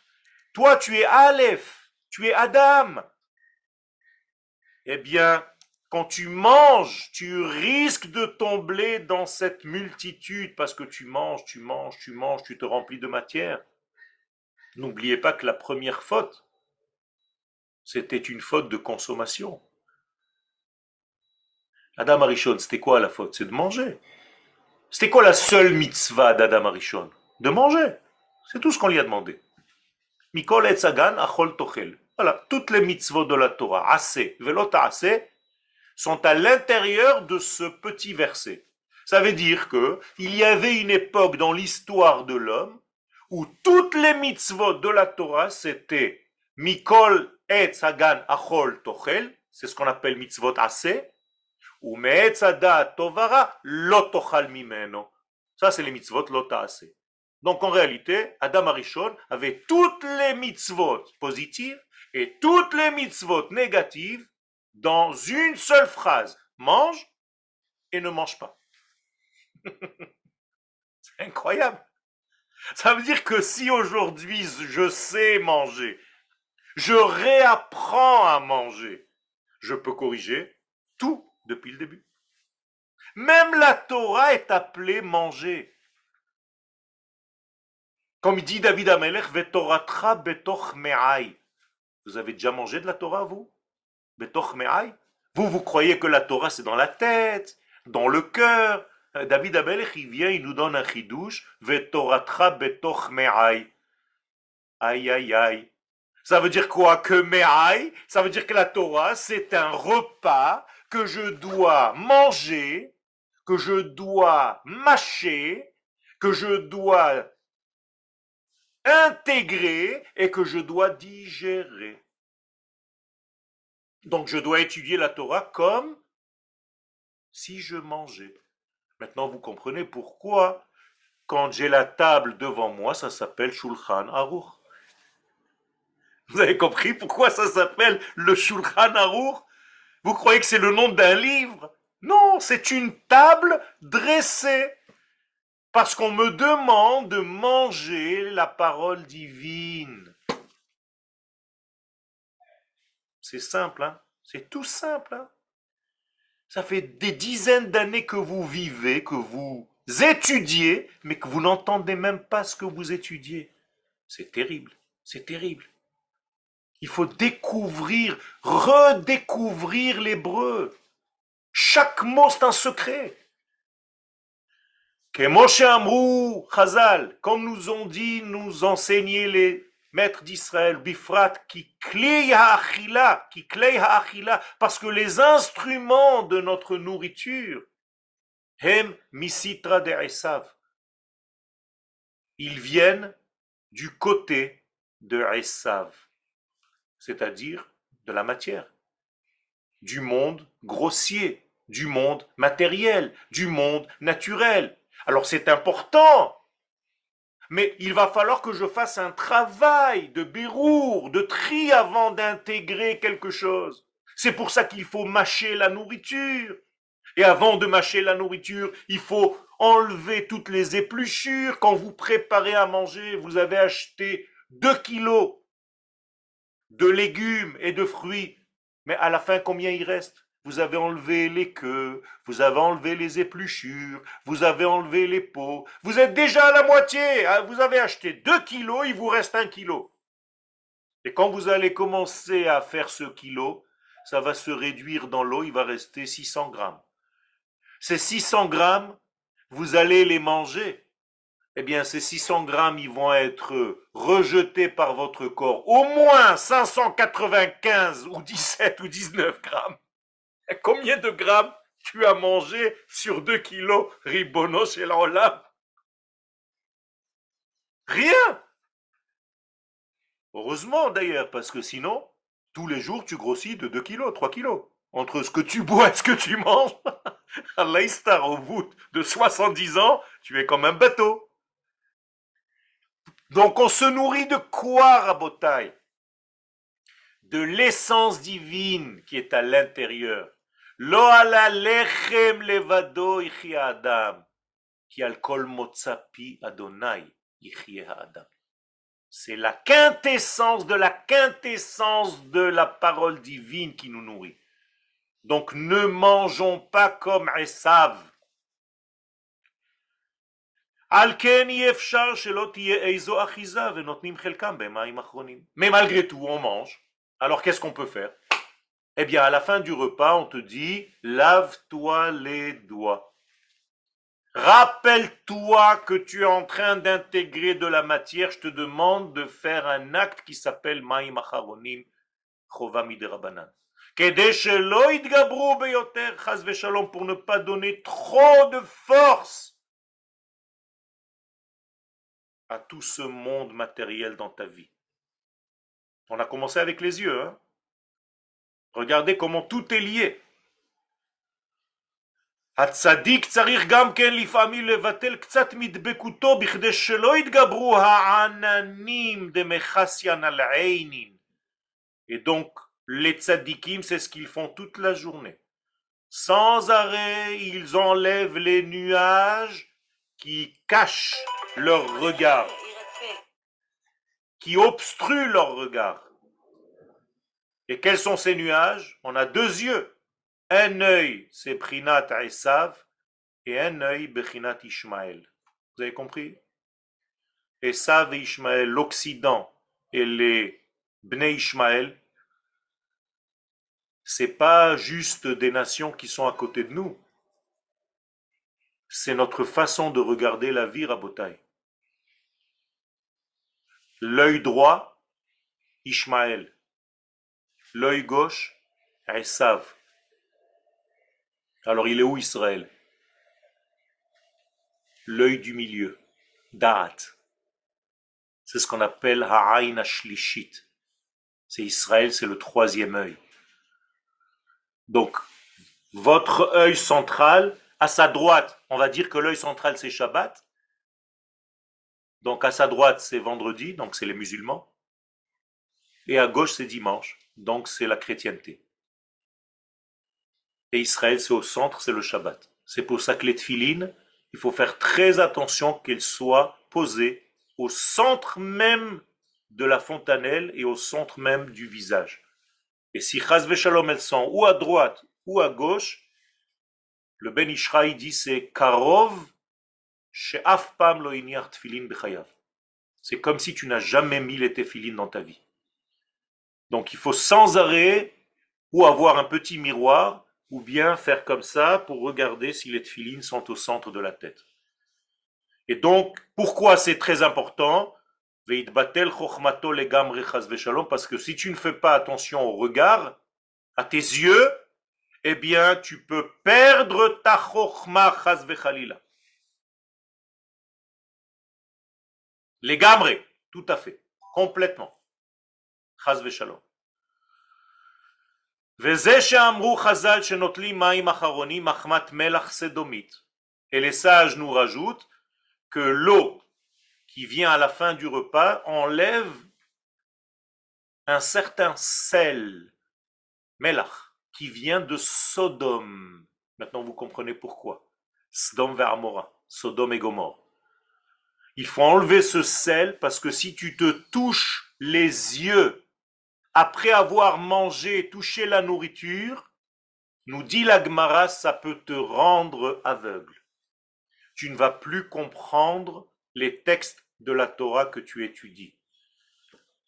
Toi, tu es Aleph, tu es Adam. Eh bien, quand tu manges, tu risques de tomber dans cette multitude parce que tu manges, tu manges, tu manges, tu te remplis de matière. N'oubliez pas que la première faute, c'était une faute de consommation. Adam Arishon, c'était quoi la faute? C'est de manger. C'était quoi la seule mitzvah d'Adam Arishon? De manger. C'est tout ce qu'on lui a demandé. Mikol etzagan achol tochel. Voilà, toutes les mitzvot de la Torah, assez, velota assez, sont à l'intérieur de ce petit verset. Ça veut dire que il y avait une époque dans l'histoire de l'homme où toutes les mitzvot de la Torah c'était Mikol etzagan achol tochel, c'est ce qu'on appelle mitzvot assez, ou tovara lotochal mimeno. Ça, c'est les mitzvot lotase. Donc en réalité, Adam Arishon avait toutes les mitzvot positives et toutes les mitzvot négatives dans une seule phrase. Mange et ne mange pas. c'est incroyable. Ça veut dire que si aujourd'hui je sais manger, je réapprends à manger, je peux corriger tout depuis le début. Même la Torah est appelée manger. Comme dit David Amelech, Vetoratra betoch me'ai. Vous avez déjà mangé de la Torah, vous? Vous, vous croyez que la Torah, c'est dans la tête, dans le cœur. Euh, David Amelech, il vient, il nous donne un chidouche, Vetoratra betoch me'ai. Aïe, aïe, aïe. Ça veut dire quoi Que me'ai, ça veut dire que la Torah, c'est un repas que je dois manger, que je dois mâcher, que je dois intégrer et que je dois digérer. Donc je dois étudier la Torah comme si je mangeais. Maintenant vous comprenez pourquoi quand j'ai la table devant moi, ça s'appelle Shulchan Aruch. Vous avez compris pourquoi ça s'appelle le Shulchan Aruch? Vous croyez que c'est le nom d'un livre? Non, c'est une table dressée. Parce qu'on me demande de manger la parole divine. C'est simple, hein C'est tout simple, hein Ça fait des dizaines d'années que vous vivez, que vous étudiez, mais que vous n'entendez même pas ce que vous étudiez. C'est terrible, c'est terrible. Il faut découvrir, redécouvrir l'hébreu. Chaque mot, c'est un secret. Que Amrou Chazal, comme nous ont dit, nous enseigner les maîtres d'Israël, Bifrat, qui klei ha'achila, qui klei ha'achila, parce que les instruments de notre nourriture, hem misitra de Esav, ils viennent du côté de Esav, c'est-à-dire de la matière, du monde grossier, du monde matériel, du monde naturel. Alors c'est important. Mais il va falloir que je fasse un travail de bérour, de tri avant d'intégrer quelque chose. C'est pour ça qu'il faut mâcher la nourriture. Et avant de mâcher la nourriture, il faut enlever toutes les épluchures. Quand vous préparez à manger, vous avez acheté 2 kilos de légumes et de fruits. Mais à la fin, combien il reste? Vous avez enlevé les queues, vous avez enlevé les épluchures, vous avez enlevé les peaux, vous êtes déjà à la moitié, hein. vous avez acheté 2 kilos, il vous reste 1 kilo. Et quand vous allez commencer à faire ce kilo, ça va se réduire dans l'eau, il va rester 600 grammes. Ces 600 grammes, vous allez les manger. Eh bien, ces 600 grammes, ils vont être rejetés par votre corps. Au moins 595 ou 17 ou 19 grammes. Combien de grammes tu as mangé sur 2 kilos ribono chez l'Olam Rien Heureusement d'ailleurs, parce que sinon, tous les jours, tu grossis de 2 kilos, 3 kilos. Entre ce que tu bois et ce que tu manges, à l'Aïstar, au bout de 70 ans, tu es comme un bateau. Donc on se nourrit de quoi, Rabotai? De l'essence divine qui est à l'intérieur. Ala lechem levado adam. Qui al kol motzapi Adonai adam. C'est la quintessence de la quintessence de la parole divine qui nous nourrit. Donc ne mangeons pas comme Esav. Mais malgré tout, on mange. Alors qu'est-ce qu'on peut faire? Eh bien, à la fin du repas, on te dit, lave-toi les doigts. Rappelle-toi que tu es en train d'intégrer de la matière. Je te demande de faire un acte qui s'appelle Maïm Acharonim. Pour ne pas donner trop de force à tout ce monde matériel dans ta vie. On a commencé avec les yeux, hein Regardez comment tout est lié. הצדיק צריך גם כן לפעמים לבטל קצת מדבקותו בכדי שלא יתגברו העננים דמחסיין על עינין. Et donc, les tzadikim, c'est ce qu'ils font toute la journée. Sans arrêt, ils enlèvent les nuages qui cachent leur regard, qui obstruent leur regard. Et quels sont ces nuages? On a deux yeux. Un œil, c'est Prinat Esav, et un œil, Bechinat Ishmael. Vous avez compris? Esav et Ishmaël, l'Occident et les Bnei Ishmaël, c'est pas juste des nations qui sont à côté de nous. C'est notre façon de regarder la vie, Rabotai. L'œil droit, Ishmaël. L'œil gauche, Esav. Alors il est où Israël? L'œil du milieu, Da'at. C'est ce qu'on appelle Ha'ain Ashlishit. C'est Israël, c'est le troisième œil. Donc, votre œil central, à sa droite, on va dire que l'œil central c'est Shabbat. Donc à sa droite c'est vendredi, donc c'est les musulmans. Et à gauche c'est dimanche, donc c'est la chrétienté. Et Israël c'est au centre, c'est le Shabbat. C'est pour ça que les tfilines, il faut faire très attention qu'elles soient posées au centre même de la fontanelle et au centre même du visage. Et si Chaz Veshalom elles sont ou à droite ou à gauche, le Ben Ishraï dit c'est Karov She'afpam lo tfilin bechayav. C'est comme si tu n'as jamais mis les tefilin dans ta vie. Donc il faut sans arrêt ou avoir un petit miroir ou bien faire comme ça pour regarder si les tefilin sont au centre de la tête. Et donc, pourquoi c'est très important? Parce que si tu ne fais pas attention au regard, à tes yeux, eh bien, tu peux perdre ta chokhma chas Les gamres, tout à fait, complètement. Et les sages nous rajoutent que l'eau qui vient à la fin du repas enlève un certain sel, melach, qui vient de Sodome. Maintenant, vous comprenez pourquoi. Sodome vers Amora, Sodome et Gomorre. Il faut enlever ce sel parce que si tu te touches les yeux après avoir mangé, touché la nourriture, nous dit l'Agmara, ça peut te rendre aveugle tu ne vas plus comprendre les textes de la Torah que tu étudies.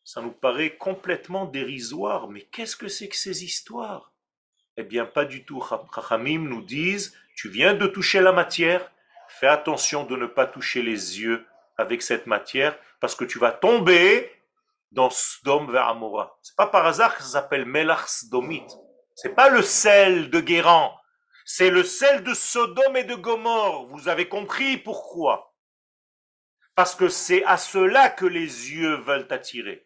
Ça nous paraît complètement dérisoire, mais qu'est-ce que c'est que ces histoires? Eh bien, pas du tout. Chachamim nous disent, tu viens de toucher la matière, fais attention de ne pas toucher les yeux avec cette matière, parce que tu vas tomber dans Sdom vers Amora. C'est pas par hasard que ça s'appelle Melach Sdomit. C'est pas le sel de Guérand c'est le sel de Sodome et de Gomorre. Vous avez compris pourquoi? Parce que c'est à cela que les yeux veulent attirer.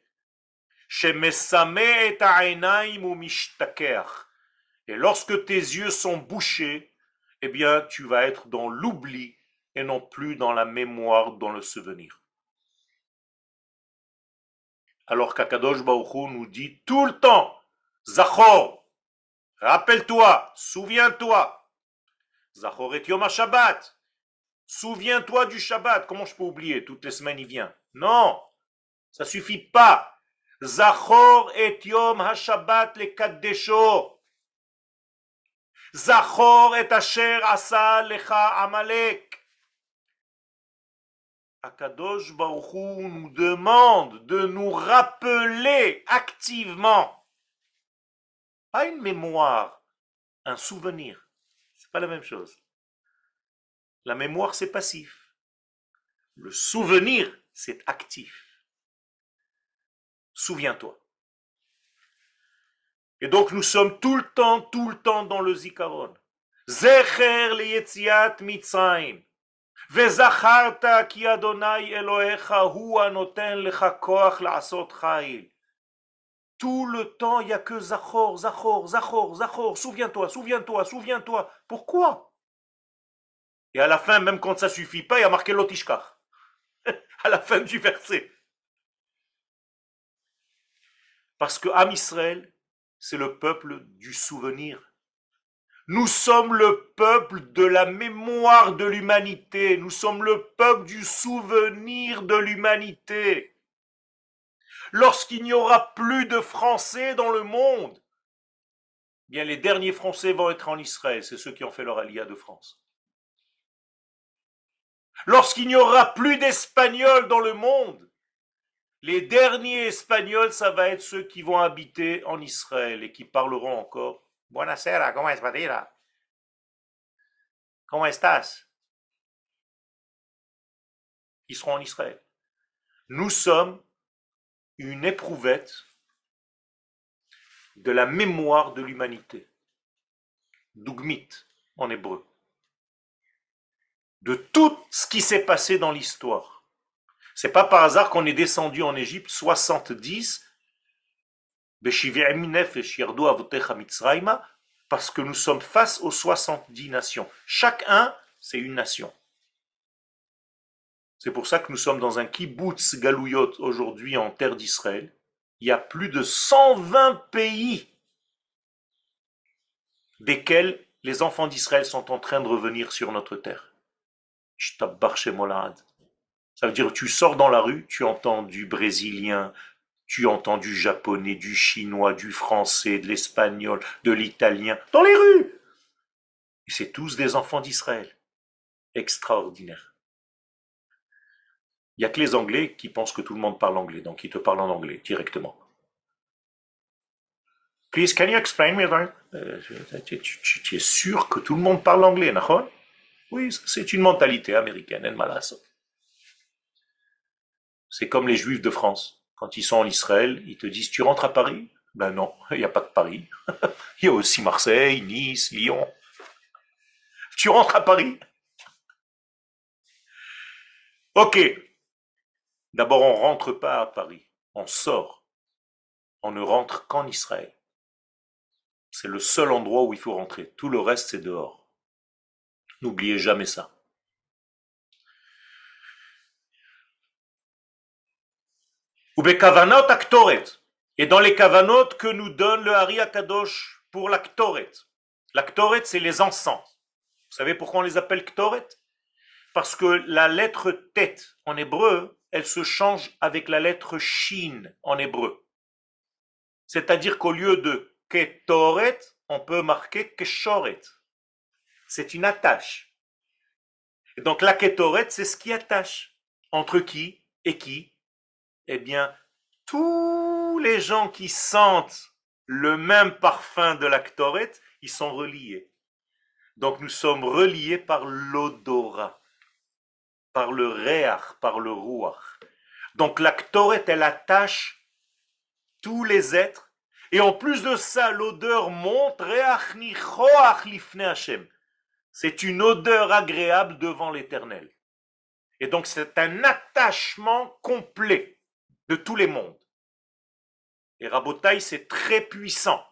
Et lorsque tes yeux sont bouchés, eh bien, tu vas être dans l'oubli et non plus dans la mémoire, dans le souvenir. Alors qu'Akadosh Baruch nous dit tout le temps, Zachor, Rappelle-toi, souviens-toi. Zachoret Yom Shabbat. Souviens-toi du Shabbat. Comment je peux oublier? Toutes les semaines, il vient. Non, ça suffit pas. Zachor et Yom HaShabbat le Kaddesho. Zachor et Asher Asa Lecha Amalek. Akadosh Baruch nous demande de nous rappeler activement pas une mémoire, un souvenir. C'est pas la même chose. La mémoire, c'est passif. Le souvenir, c'est actif. Souviens-toi. Et donc nous sommes tout le temps, tout le temps dans le zikaron. Zecher le yetziat mitzrayim. Tout le temps, il n'y a que Zachor, Zachor, Zachor, Zachor, souviens-toi, souviens-toi, souviens-toi. Pourquoi? Et à la fin, même quand ça suffit pas, il y a marqué Lotishkar. à la fin du verset. Parce que Am Israël, c'est le peuple du souvenir. Nous sommes le peuple de la mémoire de l'humanité. Nous sommes le peuple du souvenir de l'humanité lorsqu'il n'y aura plus de Français dans le monde, eh bien les derniers Français vont être en Israël, c'est ceux qui ont fait leur alia de France. Lorsqu'il n'y aura plus d'Espagnols dans le monde, les derniers Espagnols, ça va être ceux qui vont habiter en Israël et qui parleront encore. Buonasera, comment est-ce Comment estás? Ils seront en Israël. Nous sommes une éprouvette de la mémoire de l'humanité. Dugmit en hébreu. De tout ce qui s'est passé dans l'histoire. C'est pas par hasard qu'on est descendu en Égypte 70 parce que nous sommes face aux 70 nations. Chacun, c'est une nation. C'est pour ça que nous sommes dans un kibbutz galouyot aujourd'hui en terre d'Israël. Il y a plus de 120 pays desquels les enfants d'Israël sont en train de revenir sur notre terre. Ça veut dire tu sors dans la rue, tu entends du brésilien, tu entends du japonais, du chinois, du français, de l'espagnol, de l'italien, dans les rues. Et c'est tous des enfants d'Israël. Extraordinaire. Il n'y a que les Anglais qui pensent que tout le monde parle anglais, donc ils te parlent en anglais directement. Please, can you explain me that? Euh, tu, es sûr que tout le monde parle anglais, d'accord Oui, c'est une mentalité américaine, C'est comme les Juifs de France. Quand ils sont en Israël, ils te disent Tu rentres à Paris? Ben non, il n'y a pas de Paris. il y a aussi Marseille, Nice, Lyon. Tu rentres à Paris? Ok, D'abord, on ne rentre pas à Paris, on sort. On ne rentre qu'en Israël. C'est le seul endroit où il faut rentrer. Tout le reste, c'est dehors. N'oubliez jamais ça. Et dans les kavanot que nous donne le Hari Akadosh pour. La ktoret, c'est les encens. Vous savez pourquoi on les appelle ktoret? Parce que la lettre tête en hébreu, elle se change avec la lettre shin en hébreu. C'est-à-dire qu'au lieu de ketoret, on peut marquer keshoret. C'est une attache. Et donc la ketoret, c'est ce qui attache. Entre qui et qui? Eh bien, tous les gens qui sentent le même parfum de la ktoret, ils sont reliés. Donc nous sommes reliés par l'odorat par le réach, par le rouach. Donc l'actoret, elle attache tous les êtres. Et en plus de ça, l'odeur monte, c'est une odeur agréable devant l'éternel. Et donc c'est un attachement complet de tous les mondes. Et Rabotai, c'est très puissant.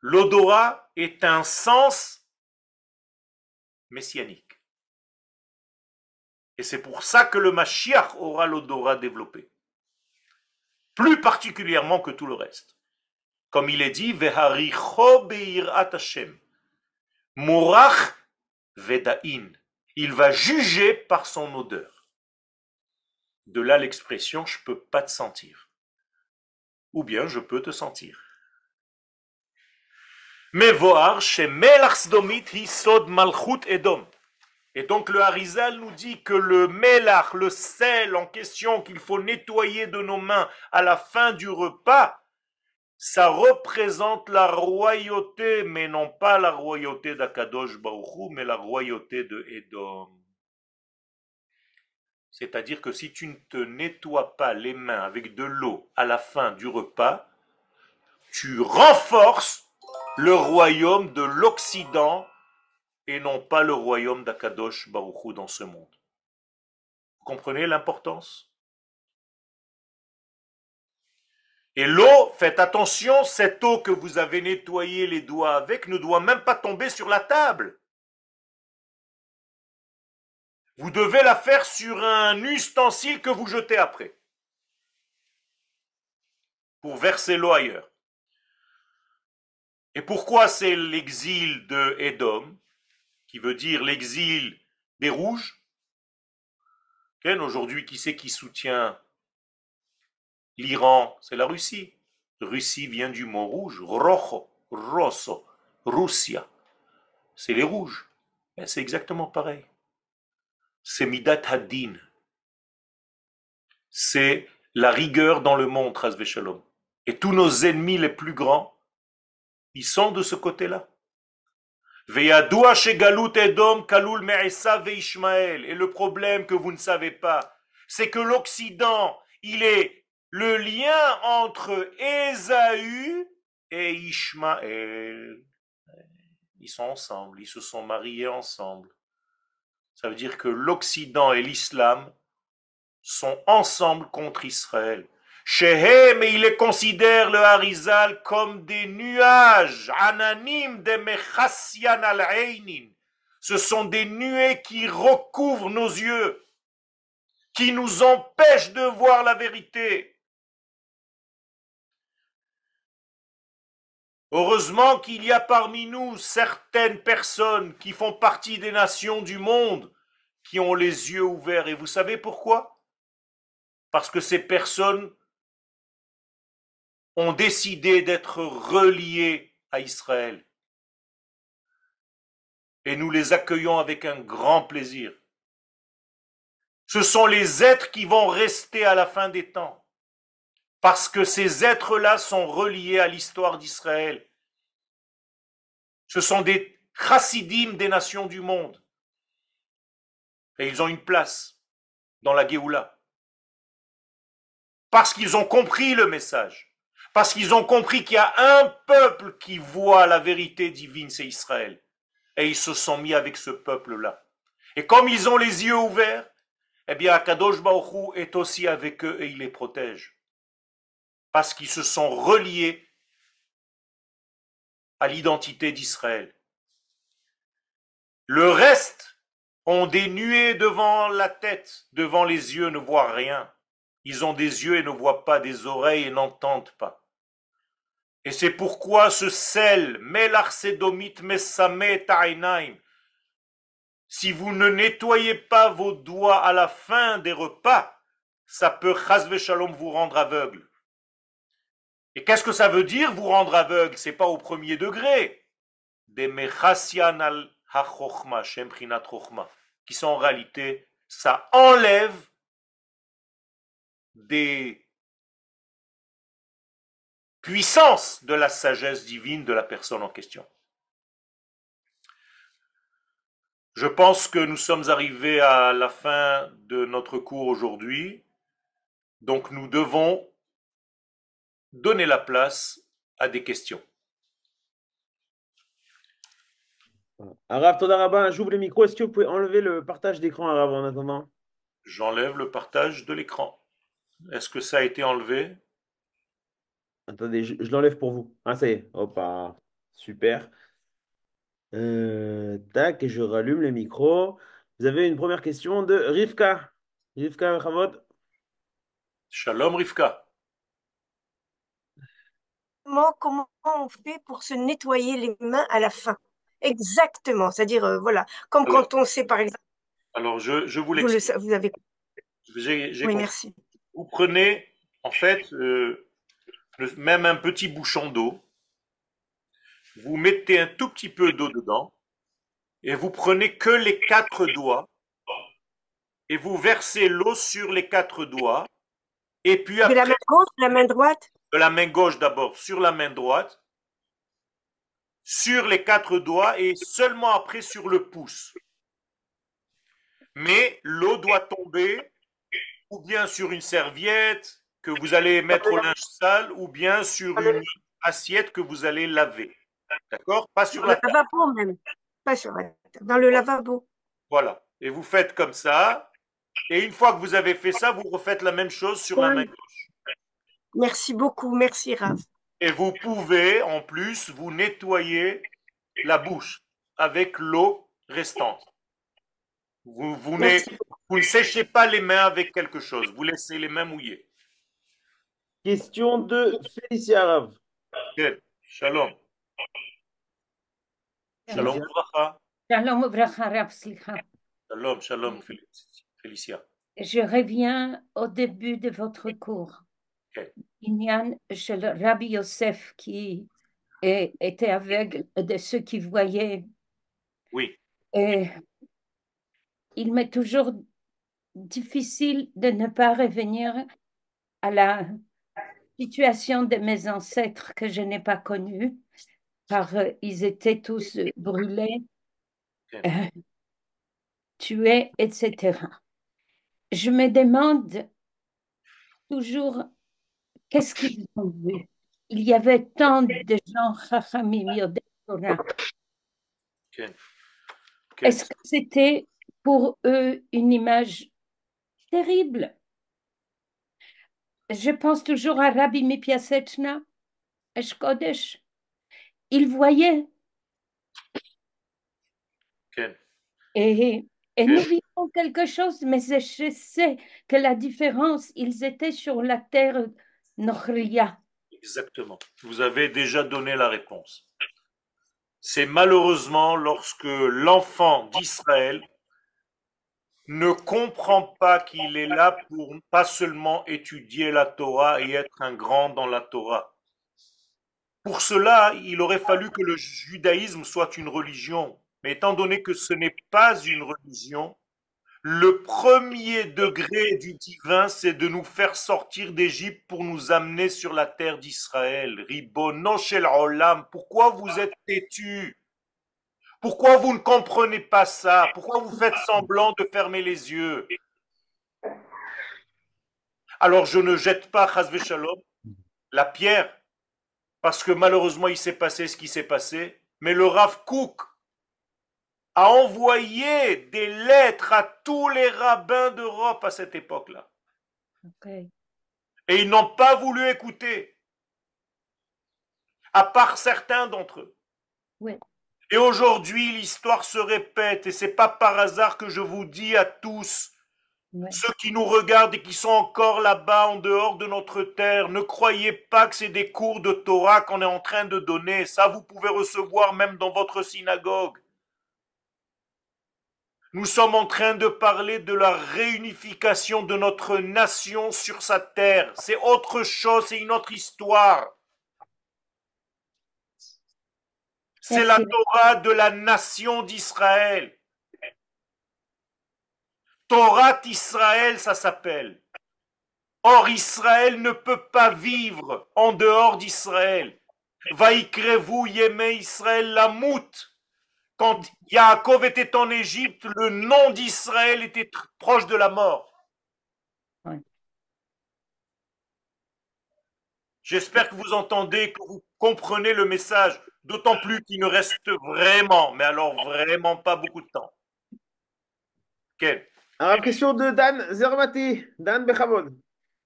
L'odorat est un sens messianique. Et c'est pour ça que le Mashiach aura l'odorat développé. Plus particulièrement que tout le reste. Comme il est dit, Morach Vedain. Il va juger par son odeur. De là l'expression je peux pas te sentir. Ou bien je peux te sentir. Et donc le Harizal nous dit que le melach, le sel en question qu'il faut nettoyer de nos mains à la fin du repas, ça représente la royauté, mais non pas la royauté d'Akadosh Baruchou, mais la royauté de Edom. C'est-à-dire que si tu ne te nettoies pas les mains avec de l'eau à la fin du repas, tu renforces le royaume de l'Occident et non pas le royaume d'Akadosh Baruchou dans ce monde. Vous comprenez l'importance? Et l'eau, faites attention, cette eau que vous avez nettoyé les doigts avec ne doit même pas tomber sur la table. Vous devez la faire sur un ustensile que vous jetez après. Pour verser l'eau ailleurs. Et pourquoi c'est l'exil de Édom qui veut dire l'exil des rouges? Aujourd'hui, qui c'est qui soutient l'Iran? C'est la Russie. Russie vient du mot rouge, rojo, rosso, Russia. C'est les rouges. C'est exactement pareil. C'est Midat Hadin. C'est la rigueur dans le monde, Shalom. Et tous nos ennemis les plus grands, ils sont de ce côté-là. Et le problème que vous ne savez pas, c'est que l'Occident, il est le lien entre Ésaü et Ishmaël. Ils sont ensemble, ils se sont mariés ensemble. Ça veut dire que l'Occident et l'islam sont ensemble contre Israël. Shehem, et il les considère, le Harizal, comme des nuages, ananim de mechassian al Ce sont des nuées qui recouvrent nos yeux, qui nous empêchent de voir la vérité. Heureusement qu'il y a parmi nous certaines personnes qui font partie des nations du monde qui ont les yeux ouverts. Et vous savez pourquoi? Parce que ces personnes ont décidé d'être reliées à Israël. Et nous les accueillons avec un grand plaisir. Ce sont les êtres qui vont rester à la fin des temps. Parce que ces êtres-là sont reliés à l'histoire d'Israël. Ce sont des chassidim des nations du monde. Et ils ont une place dans la Géoula. Parce qu'ils ont compris le message. Parce qu'ils ont compris qu'il y a un peuple qui voit la vérité divine, c'est Israël. Et ils se sont mis avec ce peuple-là. Et comme ils ont les yeux ouverts, eh bien, Akadosh Baruch est aussi avec eux et il les protège parce qu'ils se sont reliés à l'identité d'Israël. Le reste ont des nuées devant la tête, devant les yeux, ne voient rien. Ils ont des yeux et ne voient pas, des oreilles et n'entendent pas. Et c'est pourquoi ce sel, Melarsedomit Mesame Ta'inaim, si vous ne nettoyez pas vos doigts à la fin des repas, ça peut, chasve vous rendre aveugle. Et qu'est-ce que ça veut dire vous rendre aveugle? C'est pas au premier degré. Des al qui sont en réalité, ça enlève des puissances de la sagesse divine de la personne en question. Je pense que nous sommes arrivés à la fin de notre cours aujourd'hui. Donc nous devons donner la place à des questions. Arav Todarabin, j'ouvre le micro. Est-ce que vous pouvez enlever le partage d'écran, Arav, en attendant? J'enlève le partage de l'écran. Est-ce que ça a été enlevé? Attendez, je, l'enlève pour vous. Ah, ça y est. Hop, ah, super. Euh, tac, et je rallume le micro. Vous avez une première question de Rivka. Rivka Chavod. Shalom Rivka comment on fait pour se nettoyer les mains à la fin Exactement, c'est-à-dire, euh, voilà, comme quand on sait, par exemple. Alors, je, je vous l'explique. Vous, avez. oui, merci. Vous prenez, en fait, euh, même un petit bouchon d'eau, vous mettez un tout petit peu d'eau dedans, et vous prenez que les quatre doigts, et vous versez l'eau sur les quatre doigts, et puis après. De la main gauche, la main droite? De la main gauche d'abord sur la main droite, sur les quatre doigts et seulement après sur le pouce. Mais l'eau doit tomber ou bien sur une serviette que vous allez mettre au linge sale ou bien sur une assiette que vous allez laver. D'accord? Pas sur la le lavabo même. Pas sur la dans le lavabo. Voilà. Et vous faites comme ça. Et une fois que vous avez fait ça, vous refaites la même chose sur la main gauche. Merci beaucoup, merci Raph. Et vous pouvez en plus vous nettoyer la bouche avec l'eau restante. Vous, vous, ne séchez pas les mains avec quelque chose, vous laissez les mains mouillées. Question de Félicia Rav. Shalom. Shalom Shalom Rav, Shalom, shalom Félicia. Je reviens au début de votre cours. Inyan le Rabbi Yosef qui était aveugle de ceux qui voyaient. Oui. Et il m'est toujours difficile de ne pas revenir à la situation de mes ancêtres que je n'ai pas connue, car euh, ils étaient tous brûlés, euh, tués, etc. Je me demande toujours qu'est-ce qu'ils ont vu? Il y avait tant de gens chachamim Est-ce que c'était pour eux une image terrible? Je pense toujours à Rabbi Mipiasechna, Eshkodesh. Il voyait. Et, et nous vivons quelque chose, mais je sais que la différence, ils étaient sur la terre. Exactement. Vous avez déjà donné la réponse. C'est malheureusement lorsque l'enfant d'Israël ne comprend pas qu'il est là pour pas seulement étudier la Torah et être un grand dans la Torah. Pour cela, il aurait fallu que le judaïsme soit une religion. Mais étant donné que ce n'est pas une religion, le premier degré du divin, c'est de nous faire sortir d'Égypte pour nous amener sur la terre d'Israël. Ribonoshel Olam, pourquoi vous êtes têtu pourquoi vous ne comprenez pas ça? Pourquoi vous faites semblant de fermer les yeux? Alors je ne jette pas, la pierre, parce que malheureusement il s'est passé ce qui s'est passé, mais le Rav Kook a envoyé des lettres à tous les rabbins d'Europe à cette époque-là. Et ils n'ont pas voulu écouter, à part certains d'entre eux. Oui. Et aujourd'hui, l'histoire se répète, et c'est pas par hasard que je vous dis à tous, ceux qui nous regardent et qui sont encore là-bas, en dehors de notre terre, ne croyez pas que c'est des cours de Torah qu'on est en train de donner. Ça, vous pouvez recevoir même dans votre synagogue. Nous sommes en train de parler de la réunification de notre nation sur sa terre. C'est autre chose, c'est une autre histoire. C'est la Torah de la nation d'Israël. Torah d'Israël, ça s'appelle. Or, Israël ne peut pas vivre en dehors d'Israël. vous Yémé Israël Lamout. Quand Yaakov était en Égypte, le nom d'Israël était proche de la mort. J'espère que vous entendez, que vous comprenez le message. D'autant plus qu'il ne reste vraiment, mais alors vraiment pas beaucoup de temps. Quelle Alors, question de Dan Zermati. Dan Bechamon.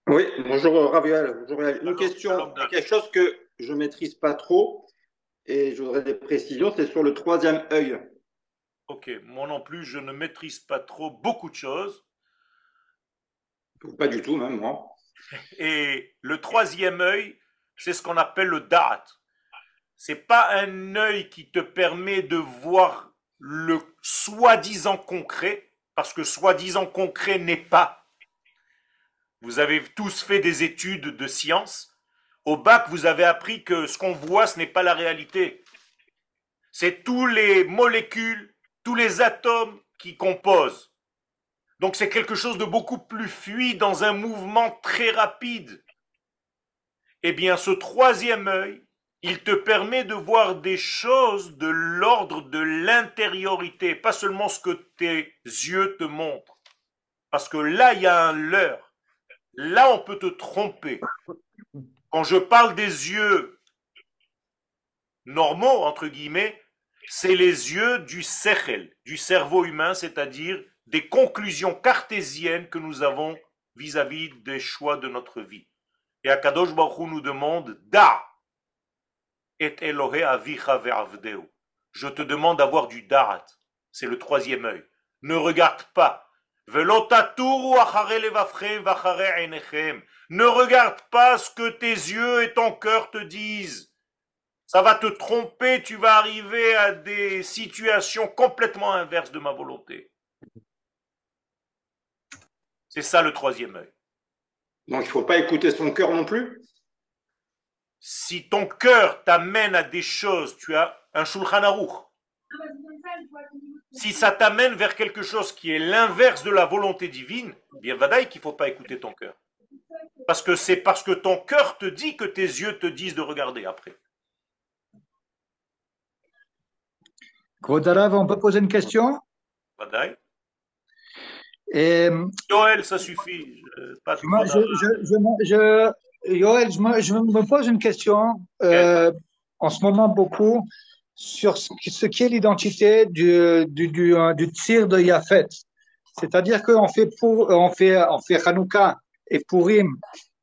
Oui, bonjour Raviel. Une question, quelque chose que je ne maîtrise pas trop et je voudrais des précisions, c'est sur le troisième œil. Ok, moi non plus, je ne maîtrise pas trop beaucoup de choses. Pas du tout, même moi. Et le troisième œil, c'est ce qu'on appelle le da'at c'est pas un œil qui te permet de voir le soi-disant concret, parce que soi-disant concret n'est pas. Vous avez tous fait des études de science. Au bac, vous avez appris que ce qu'on voit, ce n'est pas la réalité. C'est tous les molécules, tous les atomes qui composent. Donc c'est quelque chose de beaucoup plus fluide dans un mouvement très rapide. Eh bien, ce troisième œil, il te permet de voir des choses de l'ordre de l'intériorité, pas seulement ce que tes yeux te montrent. Parce que là, il y a un leurre. Là, on peut te tromper. Quand je parle des yeux normaux, entre guillemets, c'est les yeux du sechel, du cerveau humain, c'est-à-dire des conclusions cartésiennes que nous avons vis-à-vis des choix de notre vie. Et Akadosh Baruch nous demande da, et Je te demande d'avoir du darat. C'est le troisième œil. Ne regarde pas. Ne regarde pas ce que tes yeux et ton cœur te disent. Ça va te tromper, tu vas arriver à des situations complètement inverses de ma volonté. C'est ça le troisième œil. Donc il ne faut pas écouter son cœur non plus? Si ton cœur t'amène à des choses, tu as un Shulchan Aruch. Si ça t'amène vers quelque chose qui est l'inverse de la volonté divine, bien vadaï qu'il ne faut pas écouter ton cœur. Parce que c'est parce que ton cœur te dit que tes yeux te disent de regarder après. Kvodarav, on peut poser une question? Vadaï? Et, Joël, ça suffit. Pas je, je, me, je me pose une question euh, en ce moment beaucoup sur ce, qui- est l'identité du, du, du, euh, du tir de Yafet. C'est-à-dire qu'on fait, pour, on fait, on fait Hanouka et Purim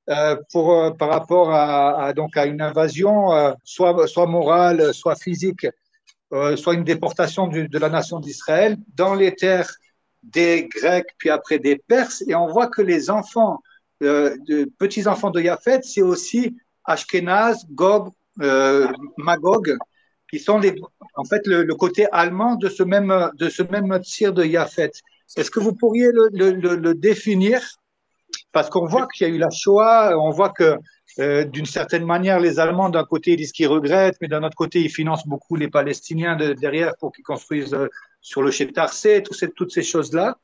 euh, pour, euh, par rapport à, donc à une invasion, soit, soit morale, soit physique, soit une déportation de la nation d'Israël dans les terres des Grecs, puis après des Perses, et on voit que les enfants, de, petits enfants de Yafet, c'est aussi Ashkenaz, Gog, Magog, qui sont les, en fait le, le côté allemand de ce même de ce même tir de Yafet. Est-ce que vous pourriez le, le, le, définir? Parce qu'on voit qu'il y a eu la Shoah, on voit que euh, d'une certaine manière, les Allemands, d'un côté, ils disent qu'ils regrettent, mais d'un autre côté, ils financent beaucoup les Palestiniens de, derrière pour qu'ils construisent euh, sur le Chetarcé, ces, toutes ces choses-là.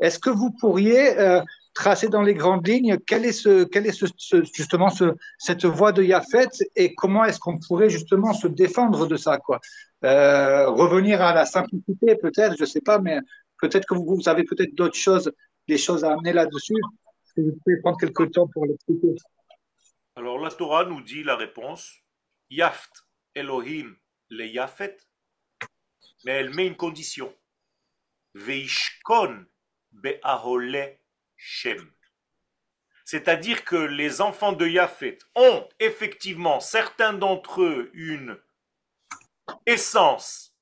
Est-ce que vous pourriez euh, tracer dans les grandes lignes. Quel est, ce, est ce, justement ce, cette voie de Yafet et comment est-ce qu'on pourrait justement se défendre de ça quoi? Euh, Revenir à la simplicité peut-être, je sais pas, mais peut-être que vous, vous avez peut-être d'autres choses, des choses à amener là-dessus. Si vous pouvez prendre quelques temps pour l'expliquer? Alors la Torah nous dit la réponse. Yaft Elohim le Yafet, mais elle met une condition. Veishkon be'ahole C'est-à-dire que les enfants de Yafet ont effectivement, certains d'entre eux, une essence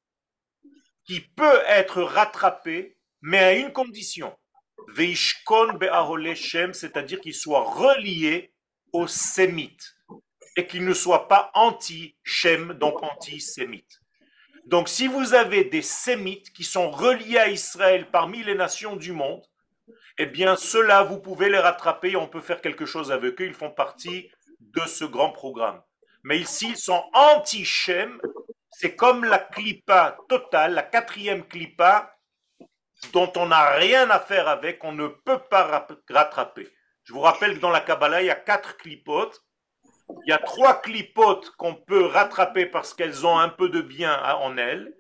qui peut être rattrapée, mais à une condition. Veishkon Shem, c'est-à-dire qu'ils soient reliés aux sémites et qu'ils ne soient pas anti-Shem, donc anti-sémites. Donc si vous avez des sémites qui sont reliés à Israël parmi les nations du monde, eh bien ceux-là, vous pouvez les rattraper on peut faire quelque chose avec eux. Ils font partie de ce grand programme. Mais s'ils sont anti-Shem, c'est comme la clipa totale, la quatrième clipa, dont on n'a rien à faire avec, on ne peut pas rattraper. Je vous rappelle que dans la Kabbalah, il y a quatre clipotes. Il y a trois clipotes qu'on peut rattraper parce qu'elles ont un peu de bien en elles.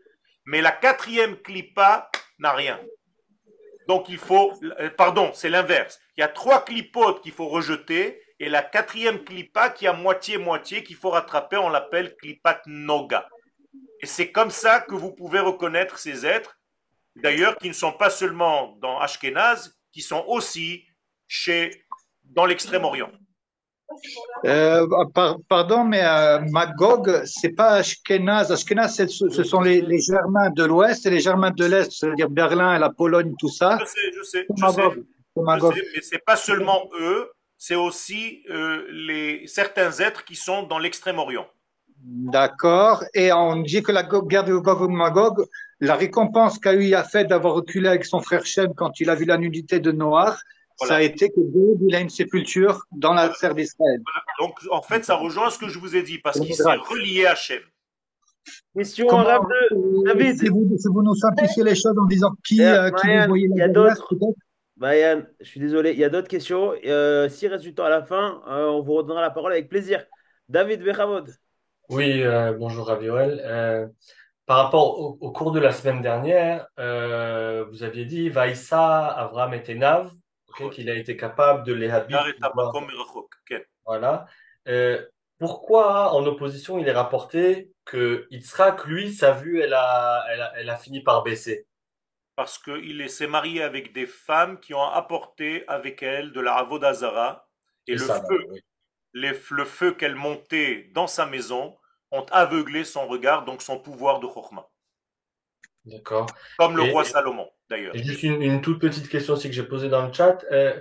Mais la quatrième clipa n'a rien. Donc il faut, pardon, c'est l'inverse. Il y a trois clipotes qu'il faut rejeter et la quatrième clipa qui a moitié-moitié qu'il faut rattraper, on l'appelle clipat noga. Et c'est comme ça que vous pouvez reconnaître ces êtres, d'ailleurs, qui ne sont pas seulement dans Ashkenaz, qui sont aussi chez, dans l'extrême-orient. Euh, par, pardon, mais euh, Magog, c'est pas Ashkenaz. Ashkenaz, ce sont les, les, Germains de l'Ouest et les Germains de l'Est, c'est-à-dire Berlin et la Pologne, tout ça. Je sais, je sais, je sais, je sais mais c'est pas seulement eux, c'est aussi euh, les, certains êtres qui sont dans l'extrême-orient. D'accord. Et on dit que la guerre de Gog et Magog, la récompense qu'a eu Yafet d'avoir reculé avec son frère Shem quand il a vu la nudité de Noir, voilà. ça a été que David il a une sépulture dans la terre d'Israël. Voilà. Donc en fait, ça rejoint ce que je vous ai dit parce qu'il s'est relié à Shem. Question en rap de David. Si vous, si vous, nous simplifiez les choses en disant qui, yeah, euh, qui Marianne, vous voyez il y a d'autres. Marianne, je suis désolé, il y a d'autres questions. Euh, S'il reste du temps à la fin, euh, on vous redonnera la parole avec plaisir. David Bechavod. Oui, euh, bonjour Ravioel. Euh, par rapport au, au, cours de la semaine dernière, euh, vous aviez dit Vaïssa, Avram et Tenav, okay, qu'il a été capable de les habiter. Voilà. Euh, pourquoi, en opposition, il est rapporté que Yitzhak, lui, sa vue, elle a, elle a, elle a fini par baisser? Parce qu'il s'est marié avec des femmes qui ont apporté avec elle de la Avodazara et, et le ça, feu. Oui les, le feu qu'elle montait dans sa maison ont aveuglé son regard, donc son pouvoir de Chokhmah. D'accord. Comme le et, roi Salomon, d'ailleurs. Juste une, une, toute petite question aussi que j'ai posée dans le chat. Euh,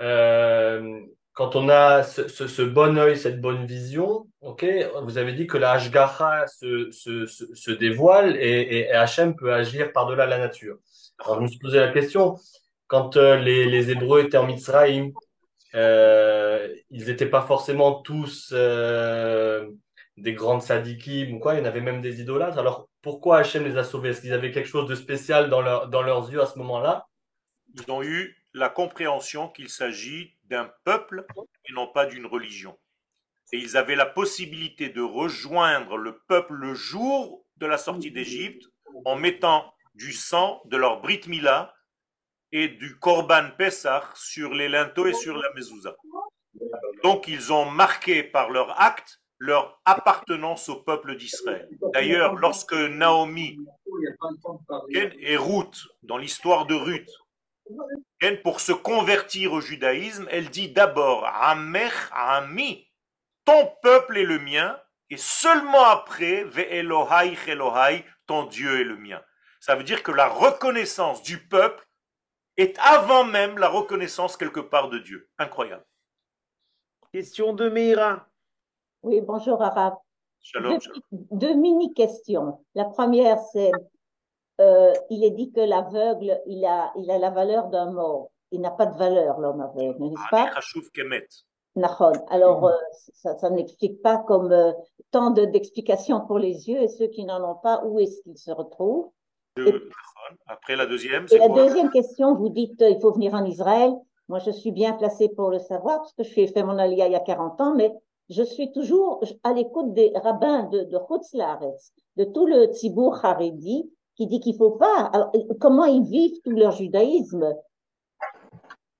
euh, quand on a ce, ce, ce, bon œil, cette bonne vision, ok, vous avez dit que la Hashgacha se, se, se, se dévoile et, et, Hachem peut agir par-delà la nature. Alors, je me suis posé la question, quand euh, les, les Hébreux étaient en Mitzrayim, ils n'étaient pas forcément tous des grandes sadikim ou quoi, il y en avait même des idolâtres. Alors pourquoi Hachem les a sauvés? Est-ce qu'ils avaient quelque chose de spécial dans, dans leurs yeux à ce moment-là? Ils ont eu la compréhension qu'il s'agit d'un peuple et non pas d'une religion. Et ils avaient la possibilité de rejoindre le peuple le jour de la sortie d'Égypte en mettant du sang de leur Brit Mila et du Korban Pessah sur les linteaux et sur la mezouza. Donc ils ont marqué par leur acte leur appartenance au peuple d'Israël. D'ailleurs, lorsque Naomi et Ruth, dans l'histoire de Ruth, pour se convertir au judaïsme, elle dit d'abord Amech Ami, ton peuple est le mien, et seulement après Ve Elohai Elohai, ton Dieu est le mien. Ça veut dire que la reconnaissance du peuple est avant même la reconnaissance quelque part de Dieu. Incroyable. Question de Meira. Oui, bonjour. Shalom. Deux, mini-questions. La première, c'est, euh, il est dit que l'aveugle, il a, il a la valeur d'un mort. Il n'a pas de valeur, l'homme aveugle, n'est-ce pas? Alors, euh, ça, ça n'explique pas comme euh, tant d'explications pour les yeux et ceux qui n'en ont pas, où est-ce qu'ils se retrouvent? Après la deuxième, Et la deuxième question, vous dites il faut venir en Israël. Moi, je suis bien placée pour le savoir parce que je suis fait mon alia il y a 40 ans, mais je suis toujours à l'écoute des rabbins de, de de tout le Tzibour Haredi, qui dit qu'il faut pas. Comment ils vivent tout leur judaïsme?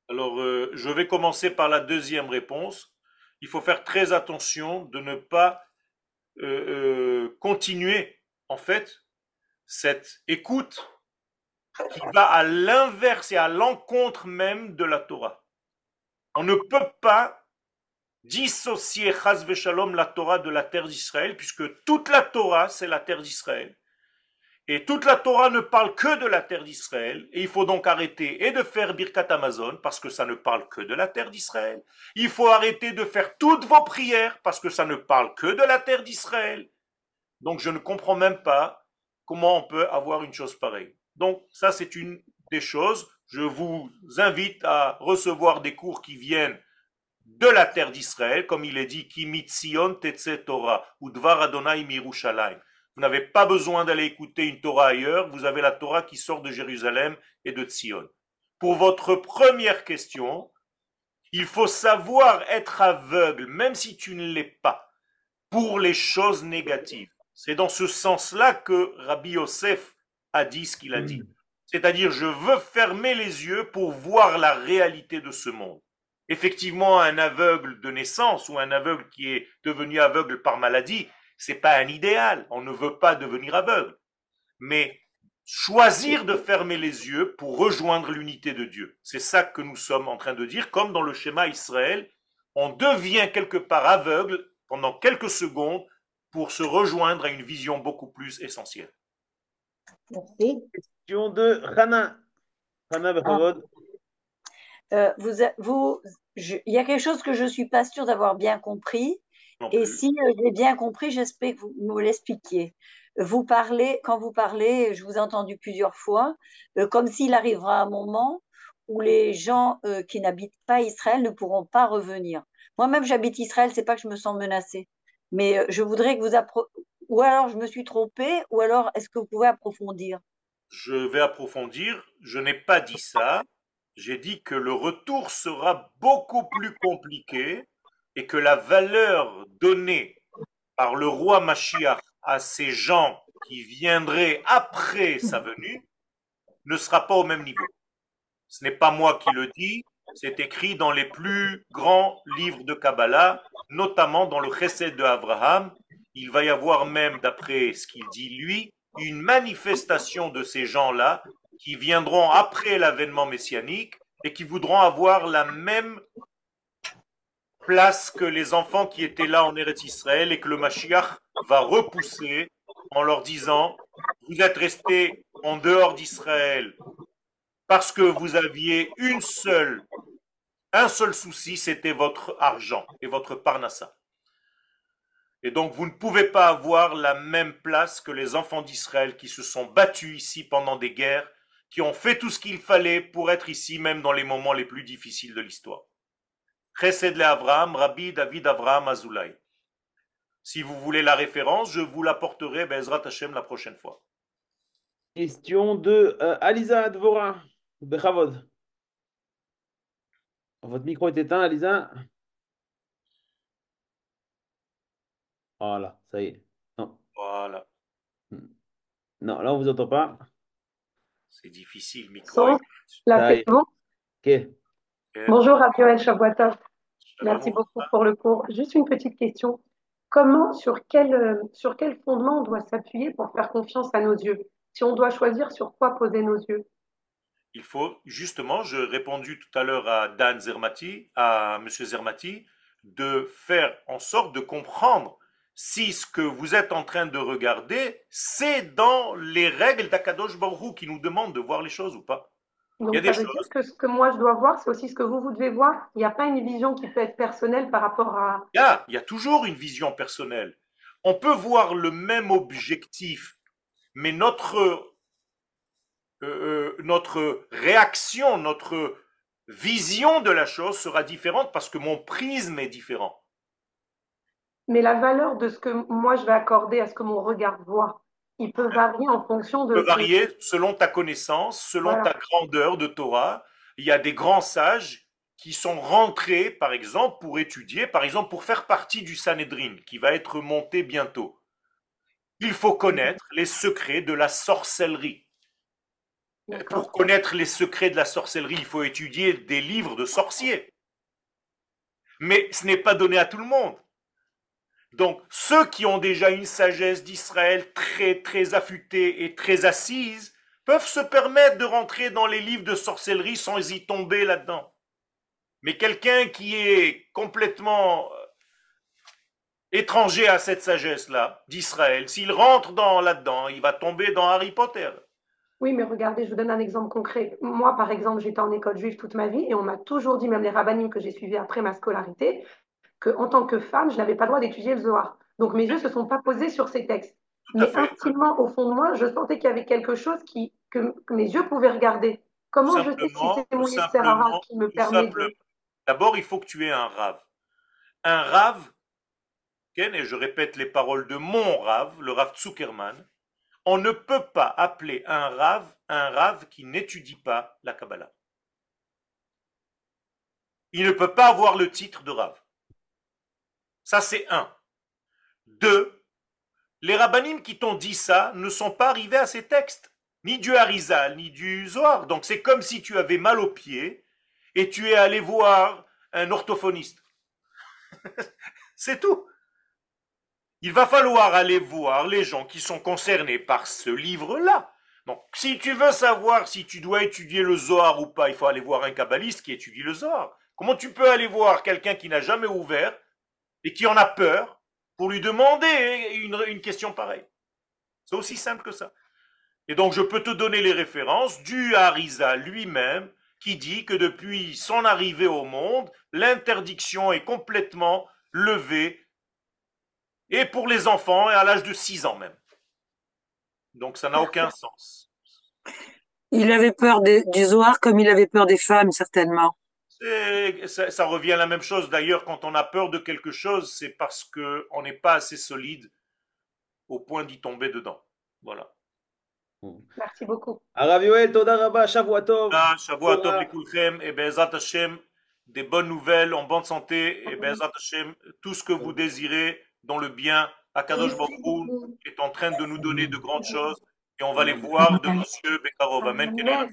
Alors, euh, je vais commencer par la deuxième réponse. Il faut faire très attention de ne pas euh, euh, continuer, en fait, cette écoute qui va à l'inverse et à l'encontre même de la Torah. On ne peut pas dissocier Chaz Shalom la Torah de la terre d'Israël, puisque toute la Torah, c'est la terre d'Israël. Et toute la Torah ne parle que de la terre d'Israël, et il faut donc arrêter et de faire Birkat Amazon, parce que ça ne parle que de la terre d'Israël. Il faut arrêter de faire toutes vos prières, parce que ça ne parle que de la terre d'Israël. Donc je ne comprends même pas comment on peut avoir une chose pareille. Donc ça, c'est une des choses. Je vous invite à recevoir des cours qui viennent de la terre d'Israël, comme il est dit, Ki mitzion Torah, ou Dvar Adonai Mirushalayim. Vous n'avez pas besoin d'aller écouter une Torah ailleurs, vous avez la Torah qui sort de Jérusalem et de Tzion. Pour votre première question, il faut savoir être aveugle, même si tu ne l'es pas, pour les choses négatives. C'est dans ce sens-là que Rabbi Yosef a dit ce qu'il a dit. C'est-à-dire, je veux fermer les yeux pour voir la réalité de ce monde. Effectivement, un aveugle de naissance ou un aveugle qui est devenu aveugle par maladie, c'est pas un idéal. On ne veut pas devenir aveugle. Mais choisir de fermer les yeux pour rejoindre l'unité de Dieu. C'est ça que nous sommes en train de dire, comme dans le schéma Israël, on devient quelque part aveugle pendant quelques secondes pour se rejoindre à une vision beaucoup plus essentielle. Merci. Question de Rana. Rana euh, vous, vous, il y a quelque chose que je ne suis pas sûre d'avoir bien compris. Et si euh, j'ai bien compris, j'espère que vous me l'expliquiez. Vous parlez, quand vous parlez, je vous ai entendu plusieurs fois, euh, comme s'il arrivera un moment où les gens qui n'habitent pas Israël ne pourront pas revenir. Moi-même, j'habite Israël, c'est pas que je me sens menacée, mais je voudrais que vous ou alors je me suis trompée, ou alors est-ce que vous pouvez approfondir? Je vais approfondir. Je n'ai pas dit ça j'ai dit que le retour sera beaucoup plus compliqué et que la valeur donnée par le roi Mashiach à ces gens qui viendraient après sa venue ne sera pas au même niveau. Ce n'est pas moi qui le dis, c'est écrit dans les plus grands livres de Kabbalah, notamment dans le Chesed de Abraham. Il va y avoir même, d'après ce qu'il dit lui, une manifestation de ces gens-là qui viendront après l'avènement messianique et qui voudront avoir la même place que les enfants qui étaient là en Eretz Israël et que le Mashiach va repousser en leur disant Vous êtes restés en dehors d'Israël parce que vous aviez une seule, un seul souci, c'était votre argent et votre parnassa. Et donc, vous ne pouvez pas avoir la même place que les enfants d'Israël qui se sont battus ici pendant des guerres qui ont fait tout ce qu'il fallait pour être ici, même dans les moments les plus difficiles de l'histoire. Chesed le Avraham, Rabbi David Avraham Azoulay. Si vous voulez la référence, je vous l'apporterai, Bezrat Hashem, la prochaine fois. Question de euh, Aliza Dvora, Bechavod. Votre micro est éteint, Aliza. Voilà, ça y est. Non, Voilà. non là, on vous entend pas. C'est difficile, micro. Là, c'est bon. Bonjour, Raphaël Chaboitov. Merci beaucoup pour le cours. Juste une petite question. Comment, sur quel, euh, sur quel fondement on doit s'appuyer pour faire confiance à nos yeux? Si on doit choisir sur quoi poser nos yeux? Il faut, justement, j'ai répondu tout à l'heure à Dan Zermati, à M. Zermati, de faire en sorte de comprendre si ce que vous êtes en train de regarder, c'est dans les règles d'Akadosh Baruch qui nous demande de voir les choses ou pas. Donc, Il y a ça des veut choses. dire que ce que moi je dois voir, c'est aussi ce que vous, vous devez voir. Il n'y a pas une vision qui peut être personnelle par rapport à... Il y a, il y a toujours une vision personnelle. On peut voir le même objectif, mais notre, euh, euh, notre réaction, notre vision de la chose sera différente parce que mon prisme est différent. Mais la valeur de ce que moi je vais accorder à ce que mon regard voit, il peut varier en fonction de... peut varier selon ta connaissance, selon Voilà. ta grandeur de Torah. Il y a des grands sages qui sont rentrés, par exemple, pour étudier, par exemple, pour faire partie du Sanhedrin, qui va être monté bientôt. Il faut connaître les secrets de la sorcellerie. Pour connaître les secrets de la sorcellerie, il faut étudier des livres de sorciers. Mais ce n'est pas donné à tout le monde. Donc, ceux qui ont déjà une sagesse d'Israël très, très affûtée et très assise peuvent se permettre de rentrer dans les livres de sorcellerie sans y tomber là-dedans. Mais quelqu'un qui est complètement euh, étranger à cette sagesse-là d'Israël, s'il rentre dans là-dedans, il va tomber dans Harry Potter. Oui, mais regardez, je vous donne un exemple concret. Moi, par exemple, j'étais en école juive toute ma vie et on m'a toujours dit, même les rabbinim que j'ai suivis après ma scolarité, qu'en tant que femme, je n'avais pas le droit d'étudier le Zohar. Donc mes yeux ne se sont pas posés sur ces textes. Mais intimement, au fond de moi, je sentais qu'il y avait quelque chose qui, que, que mes yeux pouvaient regarder. Comment je sais si c'est mon tout Yetzer simplement, Hara qui me tout permet simplement. de... D'abord, il faut que tu aies un rave. Un rave, et je répète les paroles de mon rave, le rave Zuckerman, on ne peut pas appeler un rave un rave qui n'étudie pas la Kabbalah. Il ne peut pas avoir le titre de rave. Ça, c'est un. Deux, les rabbinim qui t'ont dit ça ne sont pas arrivés à ces textes, ni du Harizal, ni du Zohar. Donc c'est comme si tu avais mal au pied et tu es allé voir un orthophoniste. c'est tout. Il va falloir aller voir les gens qui sont concernés par ce livre-là. Donc, si tu veux savoir si tu dois étudier le Zohar ou pas, il faut aller voir un kabbaliste qui étudie le Zohar. Comment tu peux aller voir quelqu'un qui n'a jamais ouvert et qui en a peur pour lui demander une, question pareille C'est aussi simple que ça. Et donc, je peux te donner les références du Harisa lui-même qui dit que depuis son arrivée au monde, l'interdiction est complètement levée et pour les enfants et à l'âge de 6 ans même. Donc ça n'a aucun sens. Il avait peur du Zohar comme il avait peur des femmes, certainement. Ça, ça revient à la même chose. D'ailleurs, quand on a peur de quelque chose, c'est parce qu'on n'est pas assez solide au point d'y tomber dedans. Voilà. Merci beaucoup. Arav Yoel, Toda Rabba, Shavua Tov. Ah, Shavua Toda. Tov Likulchem et Be'ezrat Hashem, des bonnes nouvelles en bonne santé et Be'ezrat Hashem, tout ce que vous désirez dans le bien. Akadosh Baruch Hu est en train de nous donner de grandes choses et on va les voir de nos yeux. Bekarov. Amen.